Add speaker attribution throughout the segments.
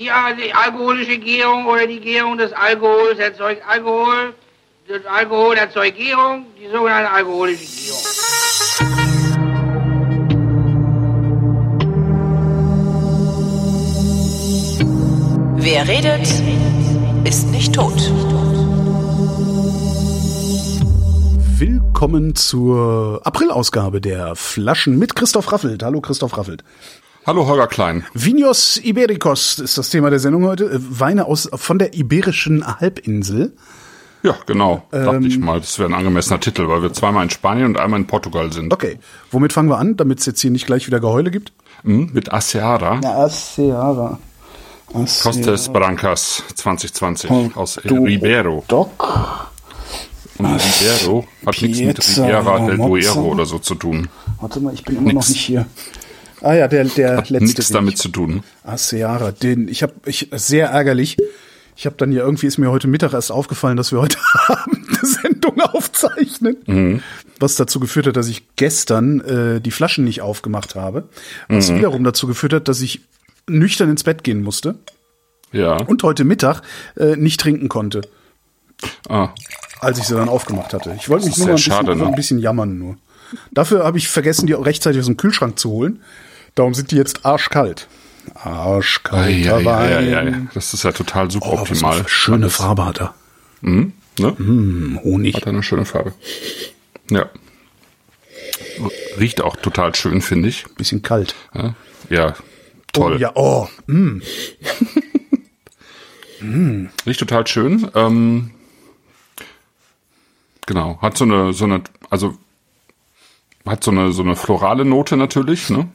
Speaker 1: Die, die alkoholische Gärung oder die Gärung des Alkohols erzeugt Alkohol. Das Alkohol erzeugt Gärung, die sogenannte alkoholische Gärung.
Speaker 2: Wer redet, ist nicht tot.
Speaker 3: Willkommen zur Aprilausgabe der Flaschen mit Christoph Raffelt. Hallo Christoph Raffelt.
Speaker 4: Hallo Holger Klein.
Speaker 3: Vinos Ibericos ist das Thema der Sendung heute. Äh, Weine aus von der iberischen Halbinsel.
Speaker 4: Ja, genau. Dachte
Speaker 3: Ähm,
Speaker 4: ich mal, das wäre ein angemessener Titel, weil wir zweimal in Spanien und einmal in Portugal sind.
Speaker 3: Okay, womit fangen wir an, damit es jetzt hier nicht gleich wieder Geheule gibt?
Speaker 4: Mhm, mit Aseara,
Speaker 3: Aseara.
Speaker 4: Costes Brancas 2020 aus El Ribero.
Speaker 3: Doc.
Speaker 4: Und Ribero hat nichts mit Riviera del. Duero oder so zu tun.
Speaker 3: Warte mal, ich bin immer noch
Speaker 4: Nix.
Speaker 3: nicht hier. Ah ja, der der
Speaker 4: Hat
Speaker 3: letzte.
Speaker 4: nichts damit
Speaker 3: ich-
Speaker 4: zu tun.
Speaker 3: Aseara, den ich habe ich sehr ärgerlich. Ich habe dann ja irgendwie ist mir heute Mittag erst aufgefallen, dass wir heute Abend eine Sendung aufzeichnen, was dazu geführt hat, dass ich gestern äh, die Flaschen nicht aufgemacht habe, was wiederum dazu geführt hat, dass ich nüchtern ins Bett gehen musste
Speaker 4: Ja.
Speaker 3: und heute Mittag äh, nicht trinken konnte,
Speaker 4: Ah,
Speaker 3: als ich sie dann aufgemacht hatte. Ich wollte mich nur mal ein bisschen,
Speaker 4: schade, ne?
Speaker 3: ein bisschen jammern nur. Dafür habe ich vergessen, die rechtzeitig aus dem Kühlschrank zu holen. Darum sind die jetzt arschkalt. Arschkalter
Speaker 4: ei,
Speaker 3: Wein.
Speaker 4: ei, ei, ei. Das ist ja total
Speaker 3: Oh, für
Speaker 4: suboptimal.
Speaker 3: eine schöne Farbe hat er.
Speaker 4: Mhm, ne?
Speaker 3: Hm, Honig.
Speaker 4: Hat eine schöne Farbe. Ja. Riecht auch total schön, finde ich.
Speaker 3: Bisschen kalt.
Speaker 4: Ja, ja toll.
Speaker 3: Oh, ja, oh. Mm.
Speaker 4: Riecht total schön. Ähm, genau, hat so eine, so eine, also hat so eine, so eine florale Note natürlich, ne?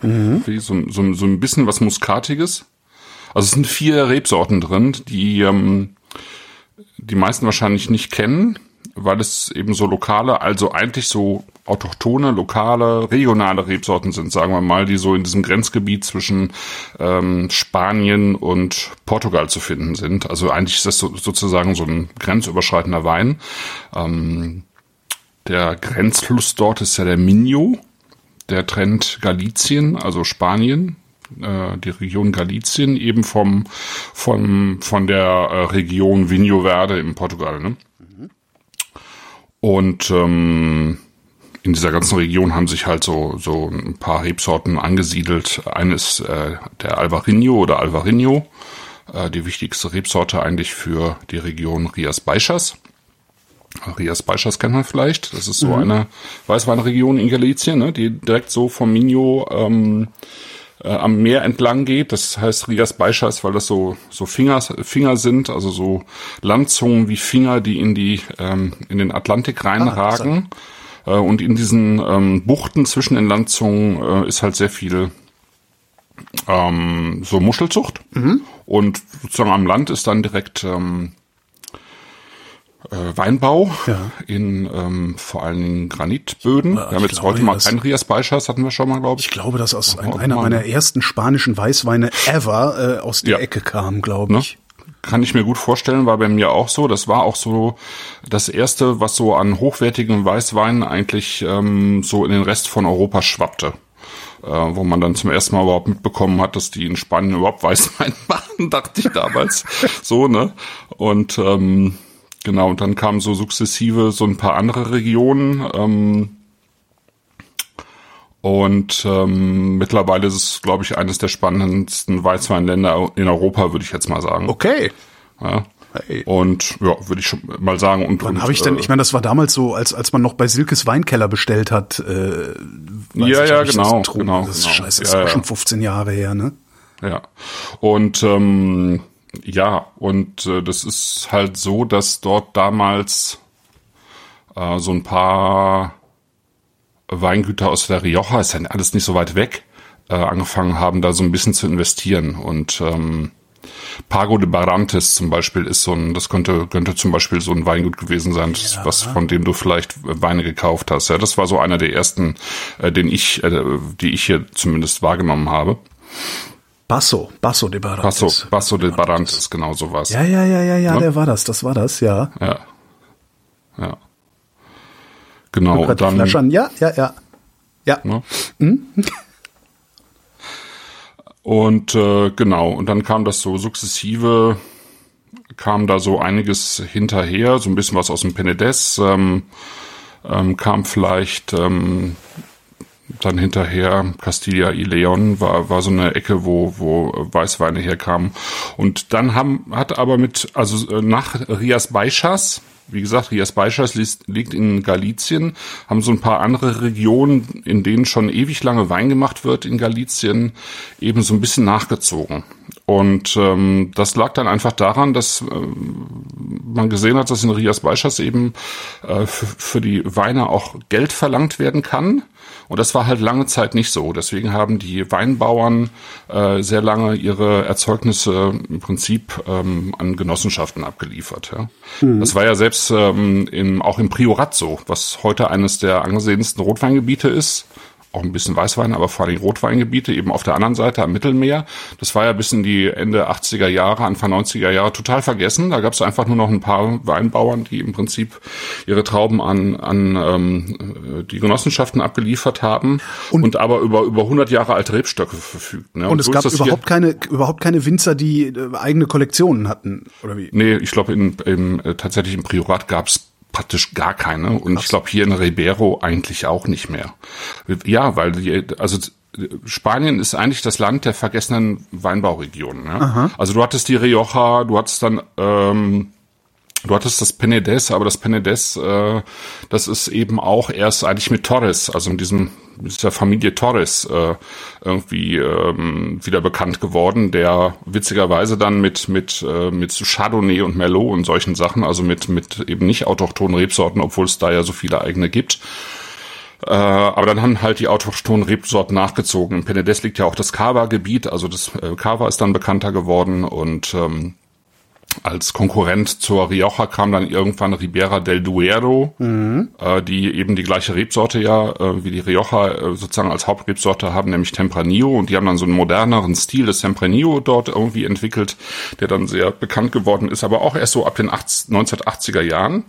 Speaker 4: Wie so, so, so ein bisschen was Muskatiges. Also es sind vier Rebsorten drin, die ähm, die meisten wahrscheinlich nicht kennen, weil es eben so lokale, also eigentlich so autochtone, lokale, regionale Rebsorten sind, sagen wir mal, die so in diesem Grenzgebiet zwischen ähm, Spanien und Portugal zu finden sind. Also eigentlich ist das so, sozusagen so ein grenzüberschreitender Wein. Ähm, der Grenzfluss dort ist ja der Minho. Der trennt Galicien, also Spanien, äh, die Region Galicien, eben vom, vom, von der äh, Region Vinho Verde in Portugal. Ne? Und ähm, in dieser ganzen Region haben sich halt so, so ein paar Rebsorten angesiedelt. Eine ist äh, der Alvarinho oder Alvarinho, äh, die wichtigste Rebsorte eigentlich für die Region Rias Baixas. Rias Baixas kennt man vielleicht. Das ist so eine Weißweinregion in Galicien, ne, die direkt so vom Minho ähm, äh, am Meer entlang geht. Das heißt Rias Baixas, weil das so so Finger, Finger sind, also so Landzungen wie Finger, die in die ähm, in den Atlantik reinragen. äh, und in diesen ähm, Buchten zwischen den Landzungen äh, ist halt sehr viel ähm, so Muschelzucht. Und sozusagen am Land ist dann direkt ähm, äh, Weinbau
Speaker 3: Ja.
Speaker 4: in ähm, vor allen Dingen Granitböden. wir haben jetzt
Speaker 3: glaube,
Speaker 4: heute mal
Speaker 3: das-
Speaker 4: kein Rias Baixas, hatten wir schon mal, glaube
Speaker 3: Ich
Speaker 4: ich.
Speaker 3: glaube, dass aus ein, einer
Speaker 4: mal,
Speaker 3: meiner
Speaker 4: ne?
Speaker 3: ersten spanischen Weißweine ever äh, aus der
Speaker 4: Ja.
Speaker 3: Ecke kam, glaube
Speaker 4: Ne?
Speaker 3: ich.
Speaker 4: Kann ich mir gut vorstellen, war bei mir auch so. Das war auch so das erste, was so an hochwertigen Weißweinen eigentlich ähm, so in den Rest von Europa schwappte. Äh, wo man dann zum ersten Mal überhaupt mitbekommen hat, dass die in Spanien überhaupt Weißwein machen, dachte ich damals. so, ne? Und ähm, genau, und dann kamen so sukzessive so ein paar andere Regionen. Ähm, und ähm, mittlerweile ist es, glaube ich, eines der spannendsten Weißweinländer in Europa, würde ich jetzt mal sagen.
Speaker 3: Okay.
Speaker 4: Ja.
Speaker 3: Hey.
Speaker 4: Und ja, würde ich schon mal sagen. Und,
Speaker 3: Wann habe ich denn,
Speaker 4: äh,
Speaker 3: ich meine, das war damals so, als, als man noch bei Silkes Weinkeller bestellt hat. Äh,
Speaker 4: Ja,
Speaker 3: ich,
Speaker 4: ja, genau,
Speaker 3: Das,
Speaker 4: genau,
Speaker 3: das ist
Speaker 4: genau.
Speaker 3: scheiße, das ist
Speaker 4: Ja,
Speaker 3: auch
Speaker 4: ja.
Speaker 3: schon 15 Jahre her, ne?
Speaker 4: Ja. Und ähm, ja, und äh, das ist halt so, dass dort damals äh, so ein paar Weingüter aus der Rioja, ist ja alles nicht so weit weg, äh, angefangen haben, da so ein bisschen zu investieren. Und ähm, Pago de Barantes zum Beispiel ist so ein, das könnte, könnte zum Beispiel so ein Weingut gewesen sein, das, was von dem du vielleicht Weine gekauft hast. Ja, das war so einer der ersten, äh, den ich, äh, die ich hier zumindest wahrgenommen habe.
Speaker 3: Basso, Basso de Barantes.
Speaker 4: Basso, Basso de Barantes, genau sowas.
Speaker 3: Ja, ja, ja, ja, ja,
Speaker 4: Ne?
Speaker 3: der war das, das war das, ja.
Speaker 4: Ja. Ja. Genau, und dann.
Speaker 3: Ja, ja, ja. Ja.
Speaker 4: ne? Und äh, genau, und dann kam das so sukzessive, kam da so einiges hinterher, so ein bisschen was aus dem Penedès, ähm, ähm, kam vielleicht ähm, dann hinterher Castilla y León war, war so eine Ecke, wo, wo Weißweine herkamen. Und dann haben, hat aber mit, also äh, nach Rias Baixas, wie gesagt, Rias Baixas liegt in Galizien, haben so ein paar andere Regionen, in denen schon ewig lange Wein gemacht wird in Galizien, eben so ein bisschen nachgezogen. Und ähm, das lag dann einfach daran, dass äh, man gesehen hat, dass in Rias Baixas eben äh, für die Weine auch Geld verlangt werden kann. Und das war halt lange Zeit nicht so. Deswegen haben die Weinbauern äh, sehr lange ihre Erzeugnisse im Prinzip ähm, an Genossenschaften abgeliefert. Ja. Mhm. Das war ja selbst ähm, im, auch im Priorat so, was heute eines der angesehensten Rotweingebiete ist auch ein bisschen Weißwein, aber vor allem Rotweingebiete eben auf der anderen Seite am Mittelmeer. Das war ja bis in die Ende 80er Jahre, Anfang 90er Jahre total vergessen. Da gab es einfach nur noch ein paar Weinbauern, die im Prinzip ihre Trauben an, an ähm, die Genossenschaften abgeliefert haben und, und aber über über 100 Jahre alte Rebstöcke verfügt.
Speaker 3: Ne? Und, und es so gab überhaupt keine überhaupt keine Winzer, die äh, eigene Kollektionen hatten oder wie?
Speaker 4: Nee, ich glaube in, in, äh, tatsächlich im Priorat gab es praktisch gar keine. Und Krass. ich glaube hier in Ribeiro eigentlich auch nicht mehr. Ja, weil die, also Spanien ist eigentlich das Land der vergessenen Weinbauregionen. Ne? Also du hattest die Rioja, du hattest dann ähm, Du hattest das Penedès, aber das Penedès, äh, das ist eben auch erst eigentlich mit Torres, also mit diesem mit der Familie Torres äh, irgendwie ähm, wieder bekannt geworden, der witzigerweise dann mit mit äh, mit Chardonnay und Merlot und solchen Sachen, also mit mit eben nicht autochthonen Rebsorten, obwohl es da ja so viele eigene gibt. Äh, aber dann haben halt die autochthonen Rebsorten nachgezogen. Im Penedès liegt ja auch das Cava-Gebiet, also das äh, Cava ist dann bekannter geworden und ähm, als Konkurrent zur Rioja kam dann irgendwann Ribera del Duero, mhm. äh, die eben die gleiche Rebsorte ja äh, wie die Rioja äh, sozusagen als Hauptrebsorte haben, nämlich Tempranillo. Und die haben dann so einen moderneren Stil des Tempranillo dort irgendwie entwickelt, der dann sehr bekannt geworden ist, aber auch erst so ab den 1980er Jahren.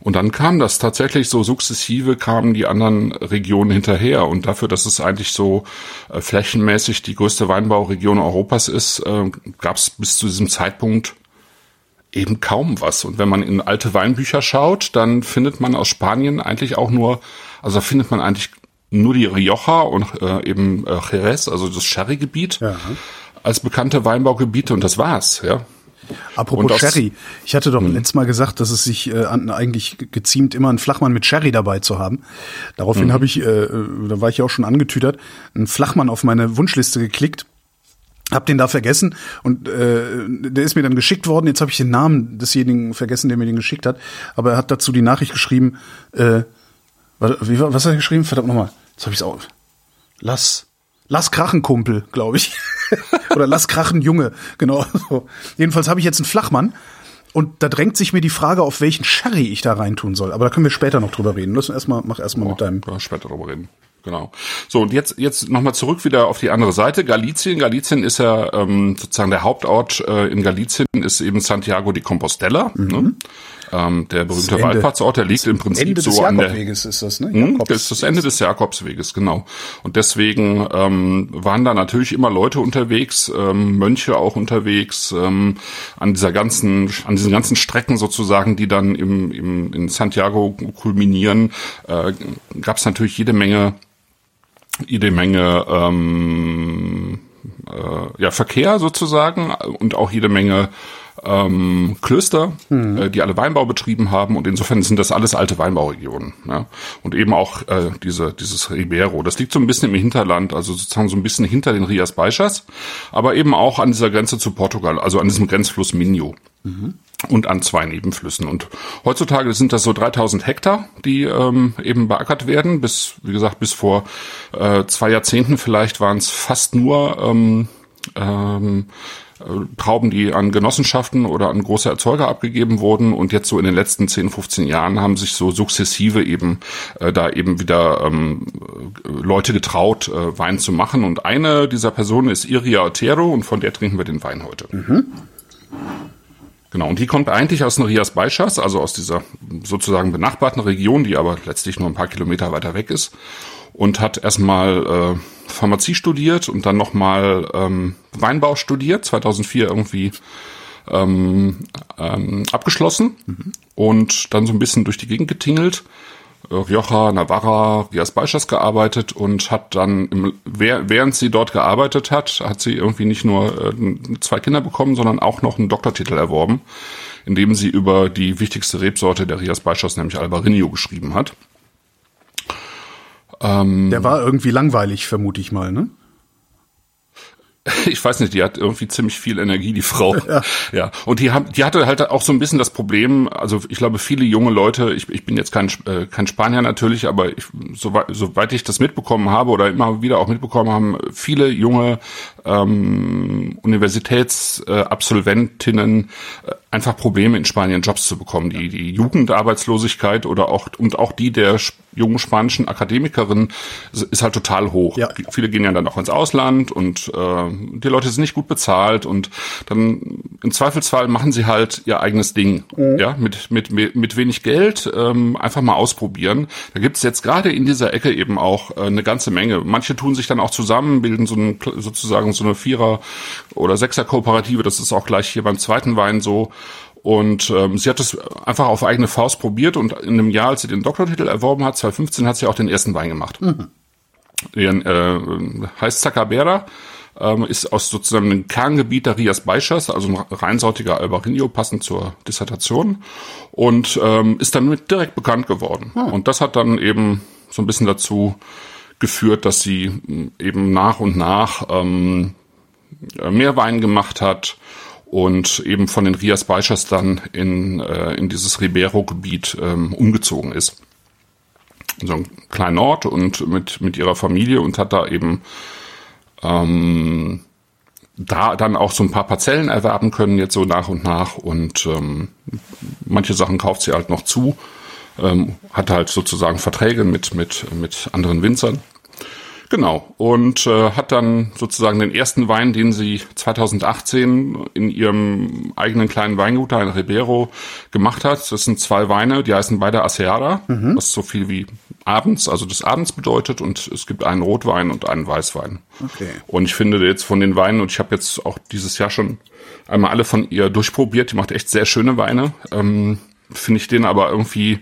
Speaker 4: Und dann kam das tatsächlich so sukzessive, kamen die anderen Regionen hinterher. Und dafür, dass es eigentlich so äh, flächenmäßig die größte Weinbauregion Europas ist, äh, gab es bis zu diesem Zeitpunkt eben kaum was. Und wenn man in alte Weinbücher schaut, dann findet man aus Spanien eigentlich auch nur, also findet man eigentlich nur die Rioja und äh, eben äh, Jerez, also das Sherry-Gebiet, ja. als bekannte Weinbaugebiete und das war's, ja.
Speaker 3: Apropos Sherry. Ich hatte doch hm. letztes Mal gesagt, dass es sich äh, eigentlich geziemt, immer einen Flachmann mit Sherry dabei zu haben. Daraufhin hm. habe ich, äh, da war ich ja auch schon angetütert, einen Flachmann auf meine Wunschliste geklickt. Hab den da vergessen und äh, der ist mir dann geschickt worden. Jetzt habe ich den Namen desjenigen vergessen, der mir den geschickt hat. Aber er hat dazu die Nachricht geschrieben. Äh, wie, was hat er geschrieben? Verdammt nochmal. Jetzt habe ich es auch. Lass Lass krachen, Kumpel, glaube ich. Oder lass krachen, Junge. Genau. So. Jedenfalls habe ich jetzt einen Flachmann. Und da drängt sich mir die Frage, auf welchen Sherry ich da reintun soll. Aber da können wir später noch drüber reden. Lass erstmal, mach erstmal oh, mit deinem.
Speaker 4: Ja, später drüber reden. Genau. So, und jetzt, jetzt nochmal zurück wieder auf die andere Seite. Galizien. Galizien ist ja ähm, sozusagen der Hauptort äh, in Galizien, ist eben Santiago de Compostela. Mhm. Ne? Ähm, der berühmte Wallfahrtsort, der liegt im Prinzip
Speaker 3: Ende
Speaker 4: so
Speaker 3: an der ist das, ne?
Speaker 4: Hm, das ist das Ende des Jakobsweges, genau. Und deswegen ähm, waren da natürlich immer Leute unterwegs, ähm, Mönche auch unterwegs, ähm, an dieser ganzen, an diesen ganzen Strecken sozusagen, die dann im, im in Santiago kulminieren, äh, gab es natürlich jede Menge, jede Menge ähm, äh, ja, Verkehr sozusagen und auch jede Menge ähm, Klöster, mhm. äh, die alle Weinbau betrieben haben und insofern sind das alles alte Weinbauregionen. Ja? Und eben auch äh, diese, dieses Ribeiro. Das liegt so ein bisschen im Hinterland, also sozusagen so ein bisschen hinter den Rias Baixas, aber eben auch an dieser Grenze zu Portugal, also an diesem Grenzfluss Minho. Mhm. Und an zwei Nebenflüssen. Und heutzutage sind das so 3000 Hektar, die ähm, eben beackert werden. Bis, wie gesagt, bis vor äh, zwei Jahrzehnten vielleicht waren es fast nur ähm, ähm, Trauben, die an Genossenschaften oder an große Erzeuger abgegeben wurden und jetzt so in den letzten 10, 15 Jahren haben sich so sukzessive eben äh, da eben wieder ähm, Leute getraut, äh, Wein zu machen und eine dieser Personen ist Iria Otero und von der trinken wir den Wein heute. Mhm. Genau, und die kommt eigentlich aus den Rias Baixas, also aus dieser sozusagen benachbarten Region, die aber letztlich nur ein paar Kilometer weiter weg ist. und hat erstmal äh, Pharmazie studiert und dann nochmal ähm, Weinbau studiert, 2004 irgendwie ähm, ähm, abgeschlossen mhm. und dann so ein bisschen durch die Gegend getingelt. Äh, Rioja, Navarra, Rias Baixas gearbeitet und hat dann, im, während sie dort gearbeitet hat, hat sie irgendwie nicht nur äh, zwei Kinder bekommen, sondern auch noch einen Doktortitel erworben, indem sie über die wichtigste Rebsorte der Rias Baixas, nämlich Albarino, geschrieben hat.
Speaker 3: Ähm, der war irgendwie langweilig, vermute ich mal, ne?
Speaker 4: ich weiß nicht, die hat irgendwie ziemlich viel Energie, die Frau. Ja. ja. Und die, haben, die hatte halt auch so ein bisschen das Problem, also ich glaube, viele junge Leute, ich, ich bin jetzt kein, äh, kein Spanier natürlich, aber ich, soweit, soweit ich das mitbekommen habe oder immer wieder auch mitbekommen haben, viele junge ähm, Universitätsabsolventinnen äh, einfach Probleme in Spanien Jobs zu bekommen. Die, die Jugendarbeitslosigkeit oder auch und auch die der jungen spanischen Akademikerinnen ist halt total hoch. Ja. Viele gehen ja dann auch ins Ausland und äh, die Leute sind nicht gut bezahlt und dann im Zweifelsfall machen sie halt ihr eigenes Ding. Mhm. Ja, mit, mit, mit wenig Geld ähm, einfach mal ausprobieren. Da gibt's jetzt gerade in dieser Ecke eben auch äh, eine ganze Menge. Manche tun sich dann auch zusammen, bilden so ein, sozusagen so eine Vierer- oder Sechser-Kooperative. Das ist auch gleich hier beim zweiten Wein so. Und ähm, sie hat es einfach auf eigene Faust probiert und in einem Jahr, als sie den Doktortitel erworben hat, 2015, hat sie auch den ersten Wein gemacht. Mhm. Den, äh, heißt Zacabera, ähm, ist aus sozusagen dem Kerngebiet der Rias Baixas, also ein reinsortiger Albarino, passend zur Dissertation und ähm, ist damit direkt bekannt geworden. Mhm. Und das hat dann eben so ein bisschen dazu geführt, dass sie eben nach und nach ähm, mehr Wein gemacht hat und eben von den Rias Baixas dann in, äh, in dieses Ribeiro-Gebiet ähm, umgezogen ist. So ein kleiner Ort und mit, mit ihrer Familie und hat da eben ähm, da dann auch so ein paar Parzellen erwerben können, jetzt so nach und nach. Und ähm, manche Sachen kauft sie halt noch zu, ähm, hat halt sozusagen Verträge mit, mit, mit anderen Winzern. Genau. Und äh, hat dann sozusagen den ersten Wein, den sie 2018 in ihrem eigenen kleinen Weingut in Ribeiro gemacht hat. Das sind zwei Weine, die heißen beide Aseara, mhm. was so viel wie abends, also des Abends bedeutet. Und es gibt einen Rotwein und einen Weißwein. Okay. Und ich finde jetzt von den Weinen, und ich habe jetzt auch dieses Jahr schon einmal alle von ihr durchprobiert, die macht echt sehr schöne Weine. Ähm, finde ich den aber irgendwie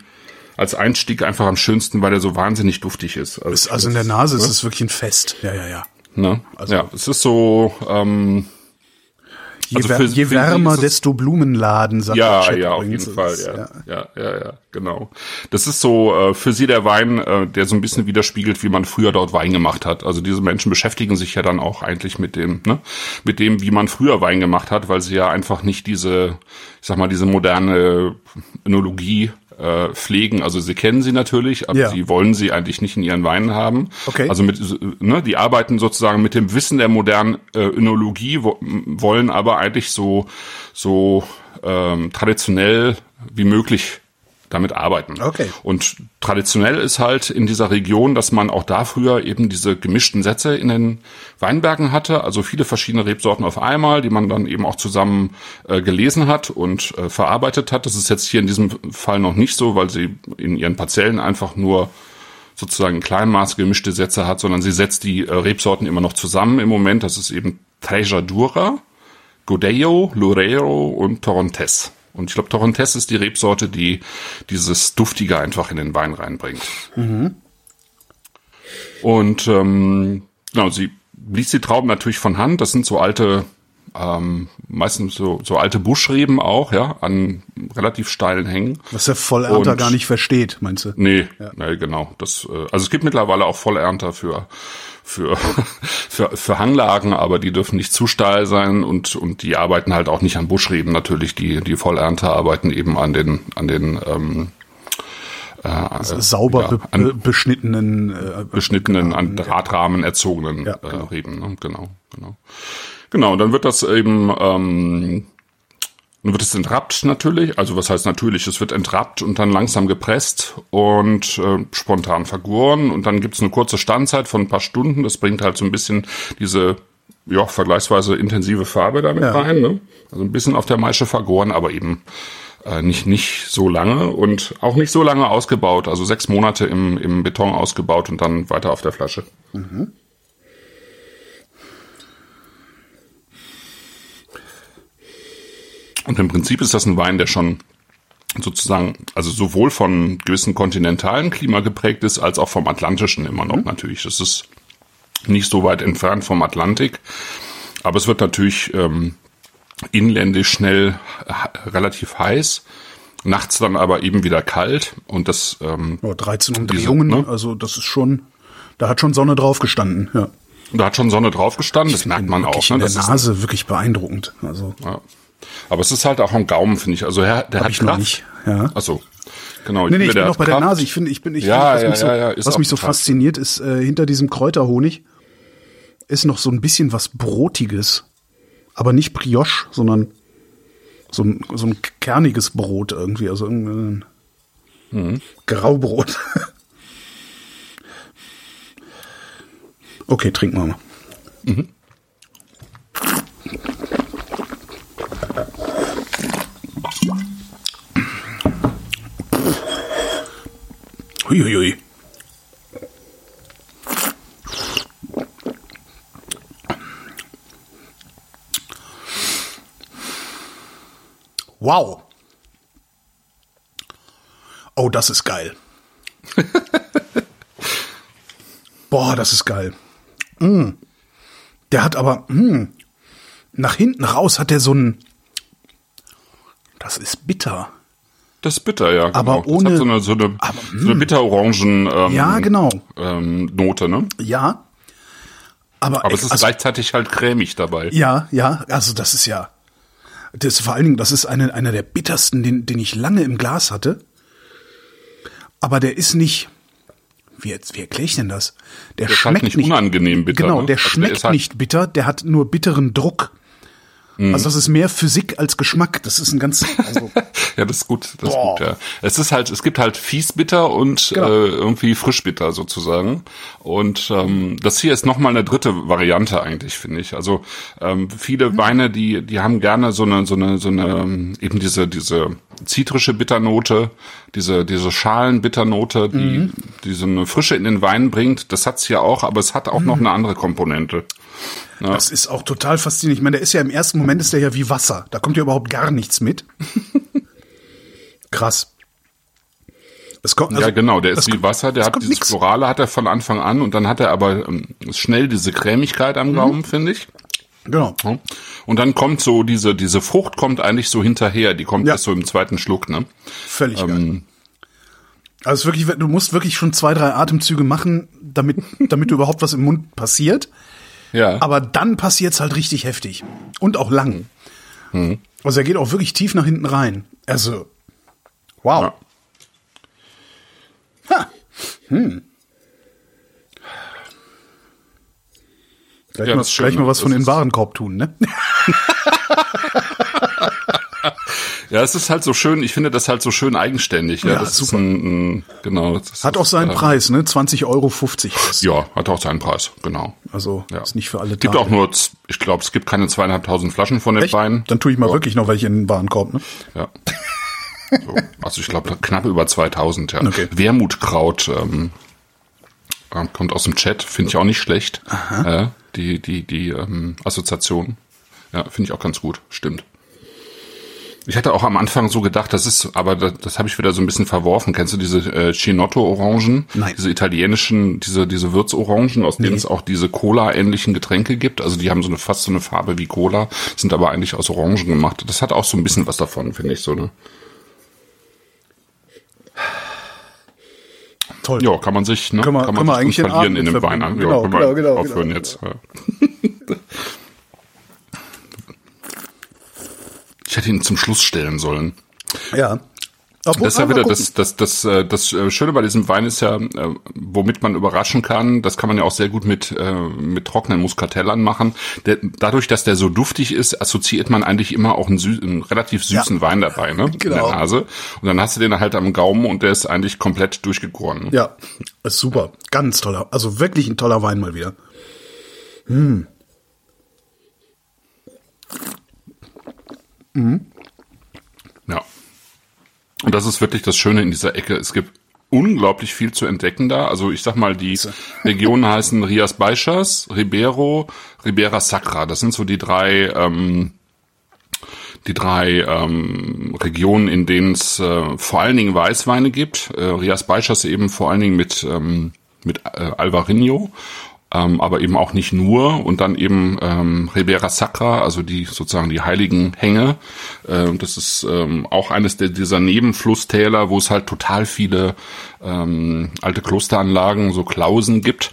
Speaker 4: als Einstieg einfach am schönsten, weil er so wahnsinnig duftig ist.
Speaker 3: Also, ist, also in der Nase ne? ist es wirklich ein Fest. Ja, ja, ja.
Speaker 4: Ne? Also, ja, es ist so. Ähm,
Speaker 3: Je, also für, je wärmer, desto Blumenladen,
Speaker 4: sagt Ja, ja, auf jeden Fall, ja. ja. Ja, ja, ja, genau. Das ist so äh, für sie der Wein, äh, der so ein bisschen widerspiegelt, wie man früher dort Wein gemacht hat. Also diese Menschen beschäftigen sich ja dann auch eigentlich mit dem, ne, mit dem, wie man früher Wein gemacht hat, weil sie ja einfach nicht diese, ich sag mal, diese moderne Önologie äh, pflegen. Also sie kennen sie natürlich, aber ja. sie wollen sie eigentlich nicht in ihren Weinen haben. Okay. Also mit, ne, die arbeiten sozusagen mit dem Wissen der modernen äh, Önologie, wo, wollen aber eigentlich so so ähm, traditionell wie möglich damit arbeiten. Okay. Und traditionell ist halt in dieser Region, dass man auch da früher eben diese gemischten Sätze in den Weinbergen hatte, also viele verschiedene Rebsorten auf einmal, die man dann eben auch zusammen äh, gelesen hat und äh, verarbeitet hat. Das ist jetzt hier in diesem Fall noch nicht so, weil sie in ihren Parzellen einfach nur sozusagen in kleinem Maß gemischte Sätze hat, sondern sie setzt die äh, Rebsorten immer noch zusammen im Moment. Das ist eben Trejadura, Godello, Loureiro und Torrontés. Und ich glaube, Torrontés ist die Rebsorte, die dieses Duftige einfach in den Wein reinbringt. Mhm. Und ähm, genau, sie liest die Trauben natürlich von Hand. Das sind so alte, ähm, meistens so, so alte Buschreben auch, ja, an relativ steilen Hängen.
Speaker 3: Was der Vollernter Und, gar nicht versteht, meinst du?
Speaker 4: Nee, ja. nee genau. Das, äh, also es gibt mittlerweile auch Vollernter für für, für, für Hanglagen, aber die dürfen nicht zu steil sein und, und die arbeiten halt auch nicht an Buschreben natürlich. Die, die Vollernte arbeiten eben an den, an den ähm,
Speaker 3: äh, also sauber ja, an, be beschnittenen
Speaker 4: äh, beschnittenen an Drahtrahmen erzogenen ja, genau. Äh, Reben, ne? genau, genau. Genau, dann wird das eben ähm, dann wird es entrappt natürlich, also was heißt natürlich, es wird entrappt und dann langsam gepresst und äh, spontan vergoren und dann gibt es eine kurze Standzeit von ein paar Stunden. Das bringt halt so ein bisschen diese ja, vergleichsweise intensive Farbe damit ja. rein. Ne? Also ein bisschen auf der Maische vergoren, aber eben äh, nicht, nicht so lange und auch nicht so lange ausgebaut. Also sechs Monate im, im Beton ausgebaut und dann weiter auf der Flasche. Mhm. Und im Prinzip ist das ein Wein, der schon sozusagen, also sowohl von gewissen kontinentalen Klima geprägt ist, als auch vom atlantischen immer noch mhm. natürlich. Das ist nicht so weit entfernt vom Atlantik, aber es wird natürlich ähm, inländisch schnell relativ heiß, nachts dann aber eben wieder kalt und das
Speaker 3: ähm, ja, 13 Umdrehungen, ne? also das ist schon, da hat schon Sonne drauf gestanden, ja.
Speaker 4: Da hat schon Sonne drauf gestanden, das merkt man auch.
Speaker 3: Ne? In der das Nase ist, wirklich beeindruckend. Also.
Speaker 4: Ja. Aber es ist halt auch ein Gaumen, finde ich. Also der, der hat
Speaker 3: ich Kraft. Noch nicht. Ja.
Speaker 4: Achso. Genau.
Speaker 3: Ich nee, nee, ich bin noch bei Kraft. der Nase. Ich finde, ich bin, ich
Speaker 4: ja,
Speaker 3: find, was
Speaker 4: ja,
Speaker 3: mich so,
Speaker 4: ja, ja,
Speaker 3: was mich so fasziniert ist, äh, hinter diesem Kräuterhonig ist noch so ein bisschen was Brotiges. Aber nicht Brioche, sondern so ein, so ein kerniges Brot irgendwie. Also ein mhm. Graubrot. okay, trinken wir mal. Mhm. Huiuiui. Wow. Oh, das ist geil. Boah, das ist geil. Mm. Der hat aber mm, nach hinten raus hat er so ein. Das ist bitter.
Speaker 4: Das ist bitter, ja.
Speaker 3: Genau. Aber ohne. Das hat
Speaker 4: so eine, so eine, aber, so eine bitterorangen ähm,
Speaker 3: ja, genau.
Speaker 4: ähm, Note, ne?
Speaker 3: Ja. Aber,
Speaker 4: aber es ist also, gleichzeitig halt cremig dabei.
Speaker 3: Ja, ja, also das ist ja. Das vor allen Dingen, das ist eine, einer der bittersten, den, den ich lange im Glas hatte. Aber der ist nicht. Wie, wie erkläre ich denn das?
Speaker 4: Der, der schmeckt halt nicht, nicht unangenehm bitter.
Speaker 3: Genau, der also schmeckt der halt nicht bitter, der hat nur bitteren Druck. Mhm. Also das ist mehr Physik als Geschmack. Das ist ein ganz. Also
Speaker 4: ja, das ist gut. Das ist gut. Ja. Es ist halt, es gibt halt fiesbitter und genau. äh, irgendwie frischbitter sozusagen. Und ähm, das hier ist noch mal eine dritte Variante eigentlich, finde ich. Also ähm, viele mhm. Weine, die die haben gerne so eine so eine so eine ähm, eben diese diese zitrische Bitternote, diese diese Schalenbitternote, die mhm. die so eine Frische in den Wein bringt. Das hat's hier auch, aber es hat auch mhm. noch eine andere Komponente.
Speaker 3: Ja. Das ist auch total faszinierend. Ich meine, der ist ja im ersten Moment ist der ja wie Wasser. Da kommt ja überhaupt gar nichts mit. Krass.
Speaker 4: Kommt, also, ja, genau, der ist wie Wasser, der hat dieses nix. Florale hat er von Anfang an und dann hat er aber ähm, schnell diese Cremigkeit am mhm. Gaumen, finde ich.
Speaker 3: Genau.
Speaker 4: Und dann kommt so diese, diese Frucht kommt eigentlich so hinterher, die kommt ja. erst so im zweiten Schluck, ne?
Speaker 3: Völlig ähm, geil. Also wirklich, du musst wirklich schon zwei, drei Atemzüge machen, damit, damit überhaupt was im Mund passiert.
Speaker 4: Ja.
Speaker 3: Aber dann passiert's halt richtig heftig. Und auch lang. Mhm. Also er geht auch wirklich tief nach hinten rein. Also, wow. Ja. Ha. Hm. Gleich, ja, mal, gleich mal was das von den Warenkorb tun, ne?
Speaker 4: Ja, es ist halt so schön, ich finde das halt so schön eigenständig. Ja, ja das super. ist ein, ein genau.
Speaker 3: Hat auch seinen äh, Preis, ne? 20 Euro 50.
Speaker 4: Ja, hat auch seinen Preis, genau.
Speaker 3: Also ja. ist nicht für alle
Speaker 4: Es gibt auch nur, ich glaube, es gibt keine zweieinhalbtausend Flaschen von den Echt? Wein.
Speaker 3: Dann tue ich mal ja. wirklich noch welche in den Warenkorb, ne?
Speaker 4: Ja. so, also ich glaube knapp über 2000, ja. Okay. Wermutkraut ähm, äh, kommt aus dem Chat, finde ich auch nicht schlecht. Aha. Äh, die die die ähm, Assoziation. Ja, finde ich auch ganz gut, stimmt. Ich hatte auch am Anfang so gedacht, das ist, aber das, das habe ich wieder so ein bisschen verworfen. Kennst du diese äh, Chinotto-Orangen?
Speaker 3: Nein.
Speaker 4: Diese italienischen, diese, diese Würzorangen, aus nee. denen es auch diese Cola-ähnlichen Getränke gibt. Also die haben so eine fast so eine Farbe wie Cola, sind aber eigentlich aus Orangen gemacht. Das hat auch so ein bisschen was davon, finde ich so, ne?
Speaker 3: Toll.
Speaker 4: Ja, kann man sich, ne?
Speaker 3: Können wir,
Speaker 4: kann
Speaker 3: man
Speaker 4: sich
Speaker 3: eigentlich
Speaker 4: verlieren in dem Wein.
Speaker 3: Ja, genau,
Speaker 4: können
Speaker 3: genau, genau,
Speaker 4: aufhören
Speaker 3: genau.
Speaker 4: jetzt. Ich hätte ihn zum Schluss stellen sollen.
Speaker 3: Ja.
Speaker 4: Obwohl, das ist ja wieder das, das, das, das, das äh, Schöne bei diesem Wein ist ja, äh, womit man überraschen kann, das kann man ja auch sehr gut mit, äh, mit trockenen Muskatellern machen. Der, dadurch, dass der so duftig ist, assoziiert man eigentlich immer auch einen, süß, einen relativ süßen ja. Wein dabei, ne? Genau. In der genau. Nase. Und dann hast du den halt am Gaumen und der ist eigentlich komplett durchgegoren.
Speaker 3: Ja, ist super. Ganz toller. Also wirklich ein toller Wein mal wieder. Hm.
Speaker 4: Mhm. Ja. das ist wirklich das Schöne in dieser Ecke. Es gibt unglaublich viel zu entdecken da. Also ich sag mal, die Regionen heißen Rias Baixas, Ribeiro, Ribera Sacra. Das sind so die drei ähm, die drei ähm, Regionen, in denen es äh, vor allen Dingen Weißweine gibt. Äh, Rias Baixas eben vor allen Dingen mit ähm, mit äh, Alvarinho ähm, aber eben auch nicht nur und dann eben ähm, Ribera Sacra, also die sozusagen die heiligen Hänge. Äh, das ist ähm, auch eines der, dieser Nebenflusstäler, wo es halt total viele ähm, alte Klosteranlagen, so Klausen gibt.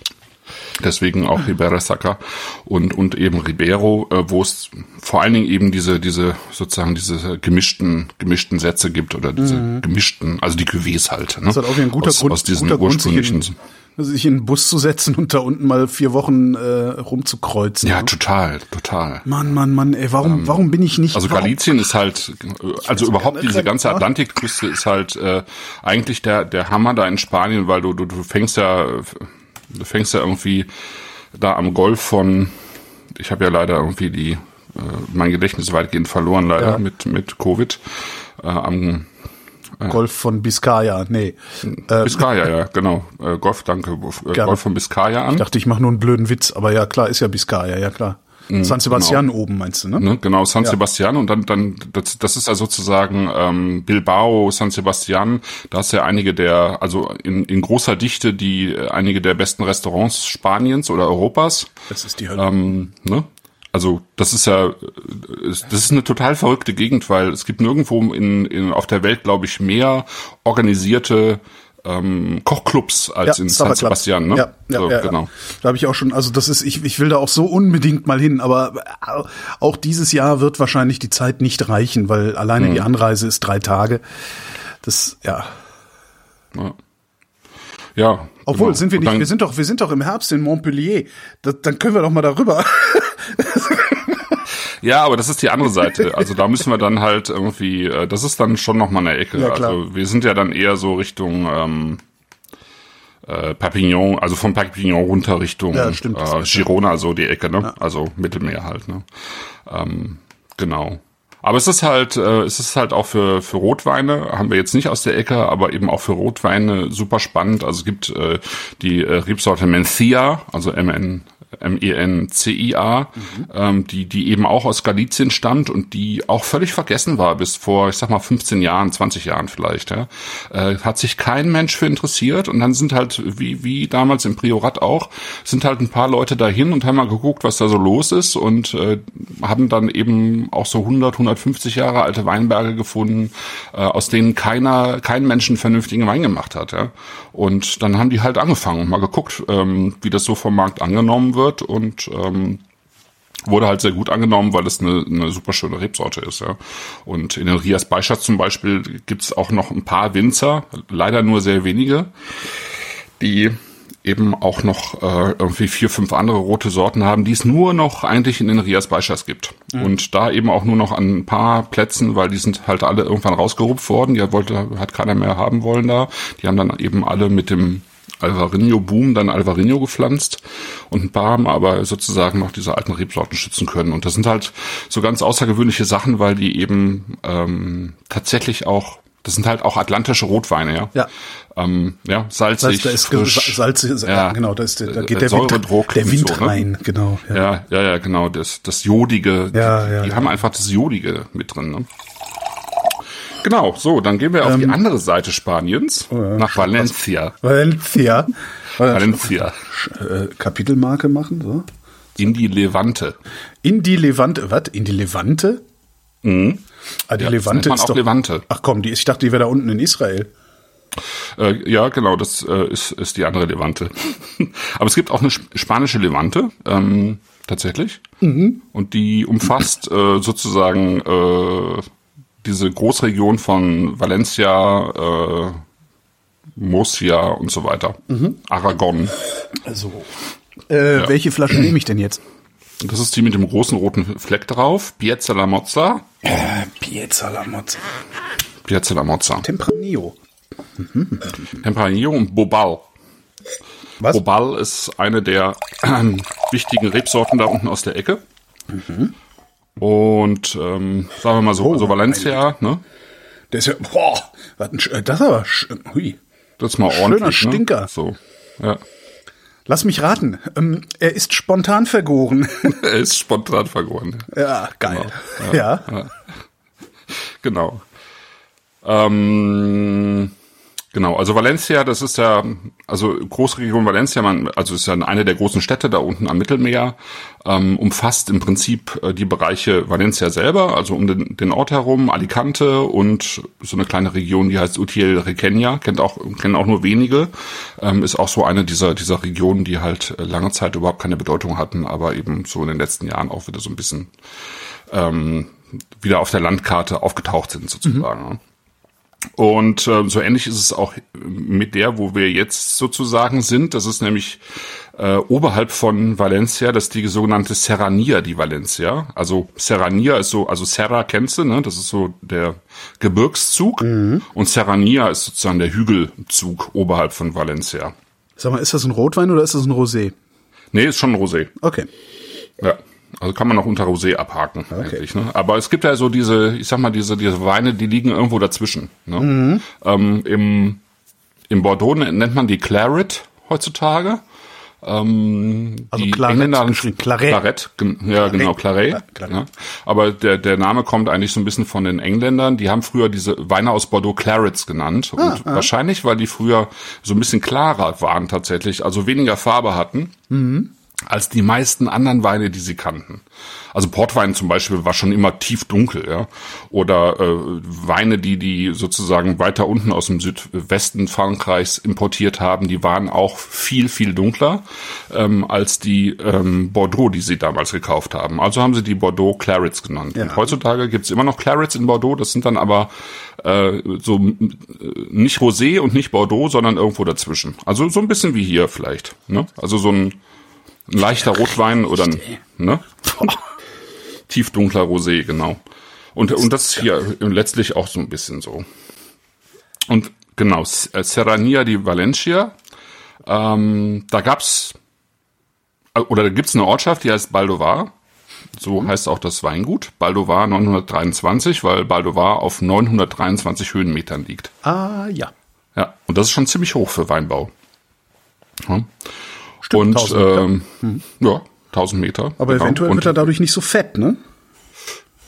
Speaker 4: Deswegen auch Ribera Sacra und, und eben Ribeiro, äh, wo es vor allen Dingen eben diese, diese, sozusagen diese gemischten, gemischten Sätze gibt oder diese mhm. gemischten, also die Cuvées halt. Ne?
Speaker 3: Das hat auch ein guter
Speaker 4: aus,
Speaker 3: Grund,
Speaker 4: aus diesen
Speaker 3: guter Grund,
Speaker 4: ursprünglichen.
Speaker 3: in, sich in einen Bus zu setzen und da unten mal vier Wochen äh, rumzukreuzen.
Speaker 4: ja,
Speaker 3: ne?
Speaker 4: total, total.
Speaker 3: Mann, Mann, Mann, ey, warum, warum bin ich nicht?
Speaker 4: Also
Speaker 3: warum,
Speaker 4: Galicien ist halt, äh, also überhaupt diese ganze
Speaker 3: Kremper.
Speaker 4: Atlantikküste ist halt äh, eigentlich der der Hammer da in Spanien, weil du du, du fängst ja du fängst ja irgendwie da am Golf von, ich habe ja leider irgendwie die äh, mein Gedächtnis weitgehend verloren leider
Speaker 3: Ja.
Speaker 4: mit mit Covid äh, am
Speaker 3: Golf von Biscaya, nee. Äh,
Speaker 4: Biscaya ja genau äh, Golf danke äh,
Speaker 3: Gerne.
Speaker 4: Golf von Biscaya an.
Speaker 3: ich dachte, ich mache nur einen blöden Witz, aber ja, klar, ist ja Biscaya, ja klar. San Sebastian oben, meinst du, ne?
Speaker 4: Ne, genau, San
Speaker 3: Ja.
Speaker 4: Sebastian und dann, dann das, das ist ja sozusagen ähm, Bilbao, San Sebastian, da ist ja einige der, also in, in großer Dichte die äh, einige der besten Restaurants Spaniens oder Europas.
Speaker 3: Das ist die Hölle.
Speaker 4: Ähm, ne? Also das ist ja, äh, das ist eine total verrückte Gegend, weil es gibt nirgendwo in, in auf der Welt, glaube ich, mehr organisierte ähm, Kochclubs als in San. Sebastian. Ne?
Speaker 3: Ja, ja,
Speaker 4: so,
Speaker 3: ja,
Speaker 4: genau.
Speaker 3: Ja. Da habe ich auch schon, also das ist, ich, ich will da auch so unbedingt mal hin, aber auch dieses Jahr wird wahrscheinlich die Zeit nicht reichen, weil alleine
Speaker 4: Mhm.
Speaker 3: die Anreise ist drei Tage. Das, ja.
Speaker 4: Ja. ja
Speaker 3: Obwohl,
Speaker 4: genau.
Speaker 3: sind wir nicht, wir sind doch, wir sind doch im Herbst in Montpellier. Das, dann können wir doch mal darüber.
Speaker 4: Ja, aber das ist die andere Seite. Also da müssen wir dann halt irgendwie, äh, das ist dann schon noch mal eine Ecke.
Speaker 3: Ja,
Speaker 4: also wir sind ja dann eher so Richtung ähm, äh, Perpignan, also von Perpignan runter Richtung
Speaker 3: Ja, stimmt.
Speaker 4: äh, Girona, so die Ecke, ne? Also Mittelmeer halt, ne? Ähm, genau. Aber es ist halt, äh, es ist halt auch für, für Rotweine, haben wir jetzt nicht aus der Ecke, aber eben auch für Rotweine super spannend. Also es gibt äh, die äh, Rebsorte Mencia, also MN, M-E-N-C-I-A, ähm, die, die eben auch aus Galizien stammt und die auch völlig vergessen war bis vor, ich sag mal, 15 Jahren, 20 Jahren vielleicht. Ja. Äh, hat sich kein Mensch für interessiert und dann sind halt, wie, wie damals im Priorat auch, sind halt ein paar Leute dahin und haben mal geguckt, was da so los ist und äh, haben dann eben auch so 100, 150 Jahre alte Weinberge gefunden, äh, aus denen keiner, kein Mensch einen vernünftigen Wein gemacht hat. Ja. Und dann haben die halt angefangen und mal geguckt, ähm, wie das so vom Markt angenommen wird und ähm, wurde halt sehr gut angenommen, weil es eine, eine super schöne Rebsorte ist. Ja. Und in den Rias Baixas zum Beispiel gibt es auch noch ein paar Winzer, leider nur sehr wenige, die eben auch noch äh, irgendwie vier, fünf andere rote Sorten haben, die es nur noch eigentlich in den Rias Baixas gibt. Und da eben auch nur noch an ein paar Plätzen, weil die sind halt alle irgendwann rausgerupft worden, die wollte, hat keiner mehr haben wollen da. Die haben dann eben alle mit dem Alvarinho-Boom dann Alvarinho gepflanzt und ein paar haben aber sozusagen noch diese alten Rebsorten schützen können. Und das sind halt so ganz außergewöhnliche Sachen, weil die eben ähm, tatsächlich auch, das sind halt auch atlantische Rotweine, ja.
Speaker 3: Ja.
Speaker 4: Ähm, ja, salzig,
Speaker 3: da ist
Speaker 4: frisch.
Speaker 3: Salz, ja,
Speaker 4: Ja.
Speaker 3: genau, da ist der, da geht der Wind, der
Speaker 4: und
Speaker 3: Wind
Speaker 4: so, ne?
Speaker 3: rein, genau. Ja.
Speaker 4: Ja, ja, ja, genau, das, das Jodige.
Speaker 3: Ja,
Speaker 4: die
Speaker 3: ja,
Speaker 4: die
Speaker 3: ja.
Speaker 4: haben einfach das Jodige mit drin. Ne? Genau, so, dann gehen wir auf
Speaker 3: Ähm,
Speaker 4: die andere Seite Spaniens,
Speaker 3: oh
Speaker 4: nach Valencia.
Speaker 3: Valencia.
Speaker 4: Valencia.
Speaker 3: Äh, Kapitelmarke machen, so.
Speaker 4: In die Levante.
Speaker 3: In die Levante, was? In die Levante?
Speaker 4: Mhm.
Speaker 3: Ah, die
Speaker 4: Ja, das
Speaker 3: Levante
Speaker 4: man
Speaker 3: ist
Speaker 4: auch
Speaker 3: doch.
Speaker 4: Levante.
Speaker 3: Ach komm, die ist, ich dachte, die wäre da unten in Israel.
Speaker 4: Äh, ja, genau, das äh, ist, ist die andere Levante. Aber es gibt auch eine sp- spanische Levante, ähm, tatsächlich.
Speaker 3: Mhm.
Speaker 4: Und die umfasst äh, sozusagen äh, diese Großregion von Valencia, äh, Murcia und so weiter.
Speaker 3: Mhm.
Speaker 4: Aragon.
Speaker 3: Also. Äh, Welche Flasche nehme ich denn jetzt?
Speaker 4: Das ist die mit dem großen roten Fleck drauf. Piazza la Mozza.
Speaker 3: Äh, Piazza la Mozza.
Speaker 4: Piazza la Mozza.
Speaker 3: Tempranillo.
Speaker 4: Tempranillo und Bobal.
Speaker 3: Was?
Speaker 4: Bobal ist eine der äh, wichtigen Rebsorten da unten aus der Ecke. Und ähm, sagen wir mal so, also Valencia, ne?
Speaker 3: Der ist ja, boah, was ein, Sch- das ist aber, hui.
Speaker 4: Das ist mal
Speaker 3: Schöner
Speaker 4: ordentlich.
Speaker 3: Stinker.
Speaker 4: Ne? So. Ja.
Speaker 3: Lass mich raten. Ähm, er ist spontan vergoren.
Speaker 4: er ist spontan vergoren.
Speaker 3: ja, geil. Ja.
Speaker 4: Genau. Ähm, genau, also Valencia, das ist ja, also Großregion Valencia, man, also ist ja eine der großen Städte da unten am Mittelmeer, ähm, umfasst im Prinzip äh, die Bereiche Valencia selber, also um den, den Ort herum, Alicante und so eine kleine Region, die heißt Utiel Requena, kennt auch, kennen auch nur wenige, ähm, ist auch so eine dieser, dieser Regionen, die halt äh, lange Zeit überhaupt keine Bedeutung hatten, aber eben so in den letzten Jahren auch wieder so ein bisschen ähm, wieder auf der Landkarte aufgetaucht sind sozusagen. ne? Und äh, so ähnlich ist es auch mit der, wo wir jetzt sozusagen sind. Das ist nämlich äh, oberhalb von Valencia, das ist die sogenannte Serranía di Valencia. Also Serranía ist so, also Serra kennst du, ne? Das ist so der Gebirgszug. Und Serranía ist sozusagen der Hügelzug oberhalb von Valencia.
Speaker 3: Sag mal, ist das ein Rotwein oder ist das ein Rosé?
Speaker 4: Nee, ist schon ein Rosé.
Speaker 3: Okay.
Speaker 4: Ja. Also kann man noch unter Rosé abhaken eigentlich. Ne? Aber es gibt ja so diese, ich sag mal, diese, diese Weine, die liegen irgendwo dazwischen. Ne? Ähm, im, Im Bordeaux nennt man die Claret heutzutage. Ähm,
Speaker 3: Also
Speaker 4: die
Speaker 3: Claret. Claret.
Speaker 4: Claret, ja genau, Claret.
Speaker 3: Claret.
Speaker 4: Ja. Aber der, der Name kommt eigentlich so ein bisschen von den Engländern. Die haben früher diese Weine aus Bordeaux Clarets genannt.
Speaker 3: Ah,
Speaker 4: Und wahrscheinlich, weil die früher so ein bisschen klarer waren tatsächlich, also weniger Farbe hatten
Speaker 3: Mhm.
Speaker 4: Als die meisten anderen Weine, die sie kannten. Also Portwein zum Beispiel war schon immer tief dunkel, ja. Oder äh, Weine, die die sozusagen weiter unten aus dem Südwesten Frankreichs importiert haben, die waren auch viel viel dunkler ähm, als die ähm, Bordeaux, die sie damals gekauft haben. Also haben sie die Bordeaux Clarets genannt.
Speaker 3: Ja.
Speaker 4: Und heutzutage gibt's immer noch Clarets in Bordeaux. Das sind dann aber äh, so äh, nicht Rosé und nicht Bordeaux, sondern irgendwo dazwischen. Also so ein bisschen wie hier vielleicht. Ne? Also so ein ein leichter Rotwein oder ein, ne? Tiefdunkler Rosé, genau. Und, und das ist hier letztlich auch so ein bisschen so. Und genau, äh, Serranía di Valencia, ähm, da gab's, äh, oder da gibt's eine Ortschaft, die heißt Baldovar. So heißt auch das Weingut. Baldovar 923, weil Baldovar auf 923 Höhenmetern liegt.
Speaker 3: Ah, ja.
Speaker 4: Ja, und das ist schon ziemlich hoch für Weinbau. Ja.
Speaker 3: Stimmt,
Speaker 4: und
Speaker 3: 1000 Meter.
Speaker 4: ähm, ja, 1000 Meter.
Speaker 3: Aber
Speaker 4: genau.
Speaker 3: eventuell
Speaker 4: und,
Speaker 3: wird er dadurch nicht so fett, ne?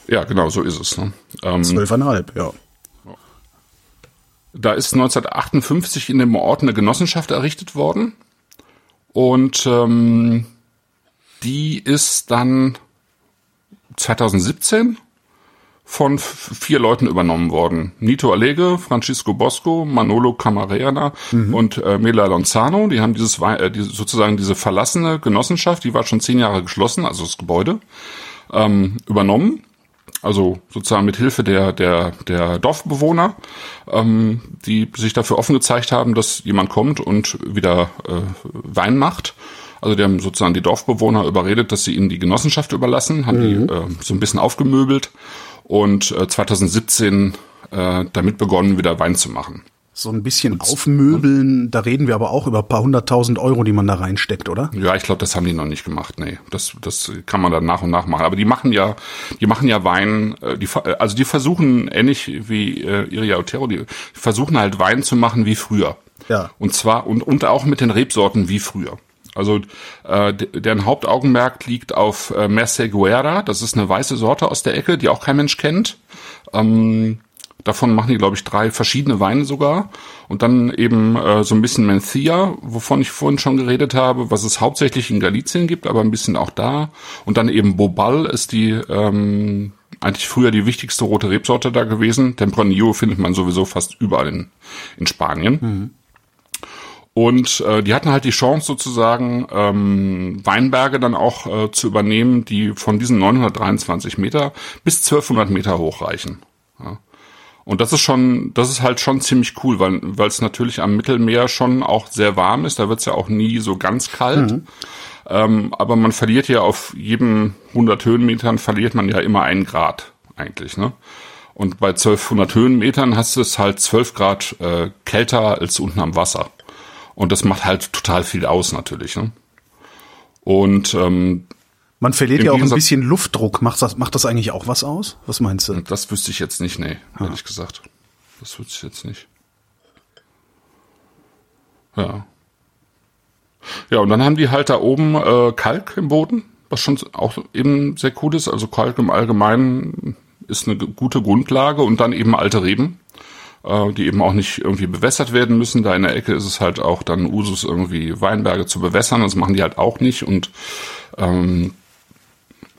Speaker 4: Ja, genau, so ist es. Ne? Ähm,
Speaker 3: Zwölfeinhalb, ja.
Speaker 4: da ist 1958 in dem Ort eine Genossenschaft errichtet worden. Und ähm, die ist dann 2017 von vier Leuten übernommen worden. Nito Allege, Francisco Bosco, Manolo Camarena und äh, Mela Lonzano. Die haben dieses, äh, diese, sozusagen diese verlassene Genossenschaft, die war schon zehn Jahre geschlossen, also das Gebäude, ähm, übernommen. Also sozusagen mit Hilfe der, der, der Dorfbewohner, ähm, die sich dafür offen gezeigt haben, dass jemand kommt und wieder äh, Wein macht. Also die haben sozusagen die Dorfbewohner überredet, dass sie ihnen die Genossenschaft überlassen, haben die äh, so ein bisschen aufgemöbelt und äh, 2017 äh, damit begonnen, wieder Wein zu machen.
Speaker 3: So ein bisschen aufmöbeln, da reden wir aber auch über ein paar hunderttausend Euro, die man da reinsteckt, oder?
Speaker 4: Ja, ich glaube, das haben die noch nicht gemacht. Nee, das das kann man dann nach und nach machen. Aber die machen ja, die machen ja Wein. äh, Die ver- also die versuchen ähnlich wie äh, Iria Otero, die versuchen halt Wein zu machen wie früher.
Speaker 3: Ja.
Speaker 4: Und zwar und und auch mit den Rebsorten wie früher. Also äh, de- deren Hauptaugenmerk liegt auf äh, Merceguera. Das ist eine weiße Sorte aus der Ecke, die auch kein Mensch kennt. Ähm, Davon machen die, glaube ich, drei verschiedene Weine sogar. Und dann eben äh, so ein bisschen Mencia, wovon ich vorhin schon geredet habe, was es hauptsächlich in Galicien gibt, aber ein bisschen auch da. Und dann eben Bobal ist die ähm, eigentlich früher die wichtigste rote Rebsorte da gewesen. Tempranillo findet man sowieso fast überall in, in Spanien. Und äh, die hatten halt die Chance sozusagen ähm, Weinberge dann auch äh, zu übernehmen, die von diesen 923 Meter bis 1200 Meter hochreichen. Ja. Und das ist schon, das ist halt schon ziemlich cool, weil weil es natürlich am Mittelmeer schon auch sehr warm ist. Da wird's ja auch nie so ganz kalt. Ähm, aber man verliert ja auf jedem 100 Höhenmetern verliert man ja immer ein Grad eigentlich, ne? Und bei 1200 Höhenmetern hast du es halt 12 Grad äh, kälter als unten am Wasser. Und das macht halt total viel aus natürlich, ne? Und ähm,
Speaker 3: Man verliert ja auch ein
Speaker 4: Gegensatz-
Speaker 3: bisschen Luftdruck. Macht das, macht das eigentlich auch was aus? Was meinst du?
Speaker 4: das wüsste ich jetzt nicht, nee, ehrlich gesagt. Das wüsste ich jetzt nicht. Ja. Ja, und dann haben die halt da oben äh, Kalk im Boden, was schon auch eben sehr cool ist. Also Kalk im Allgemeinen ist eine gute Grundlage und dann eben alte Reben, äh, die eben auch nicht irgendwie bewässert werden müssen. Da in der Ecke ist es halt auch dann Usus, irgendwie Weinberge zu bewässern. Das machen die halt auch nicht und ähm,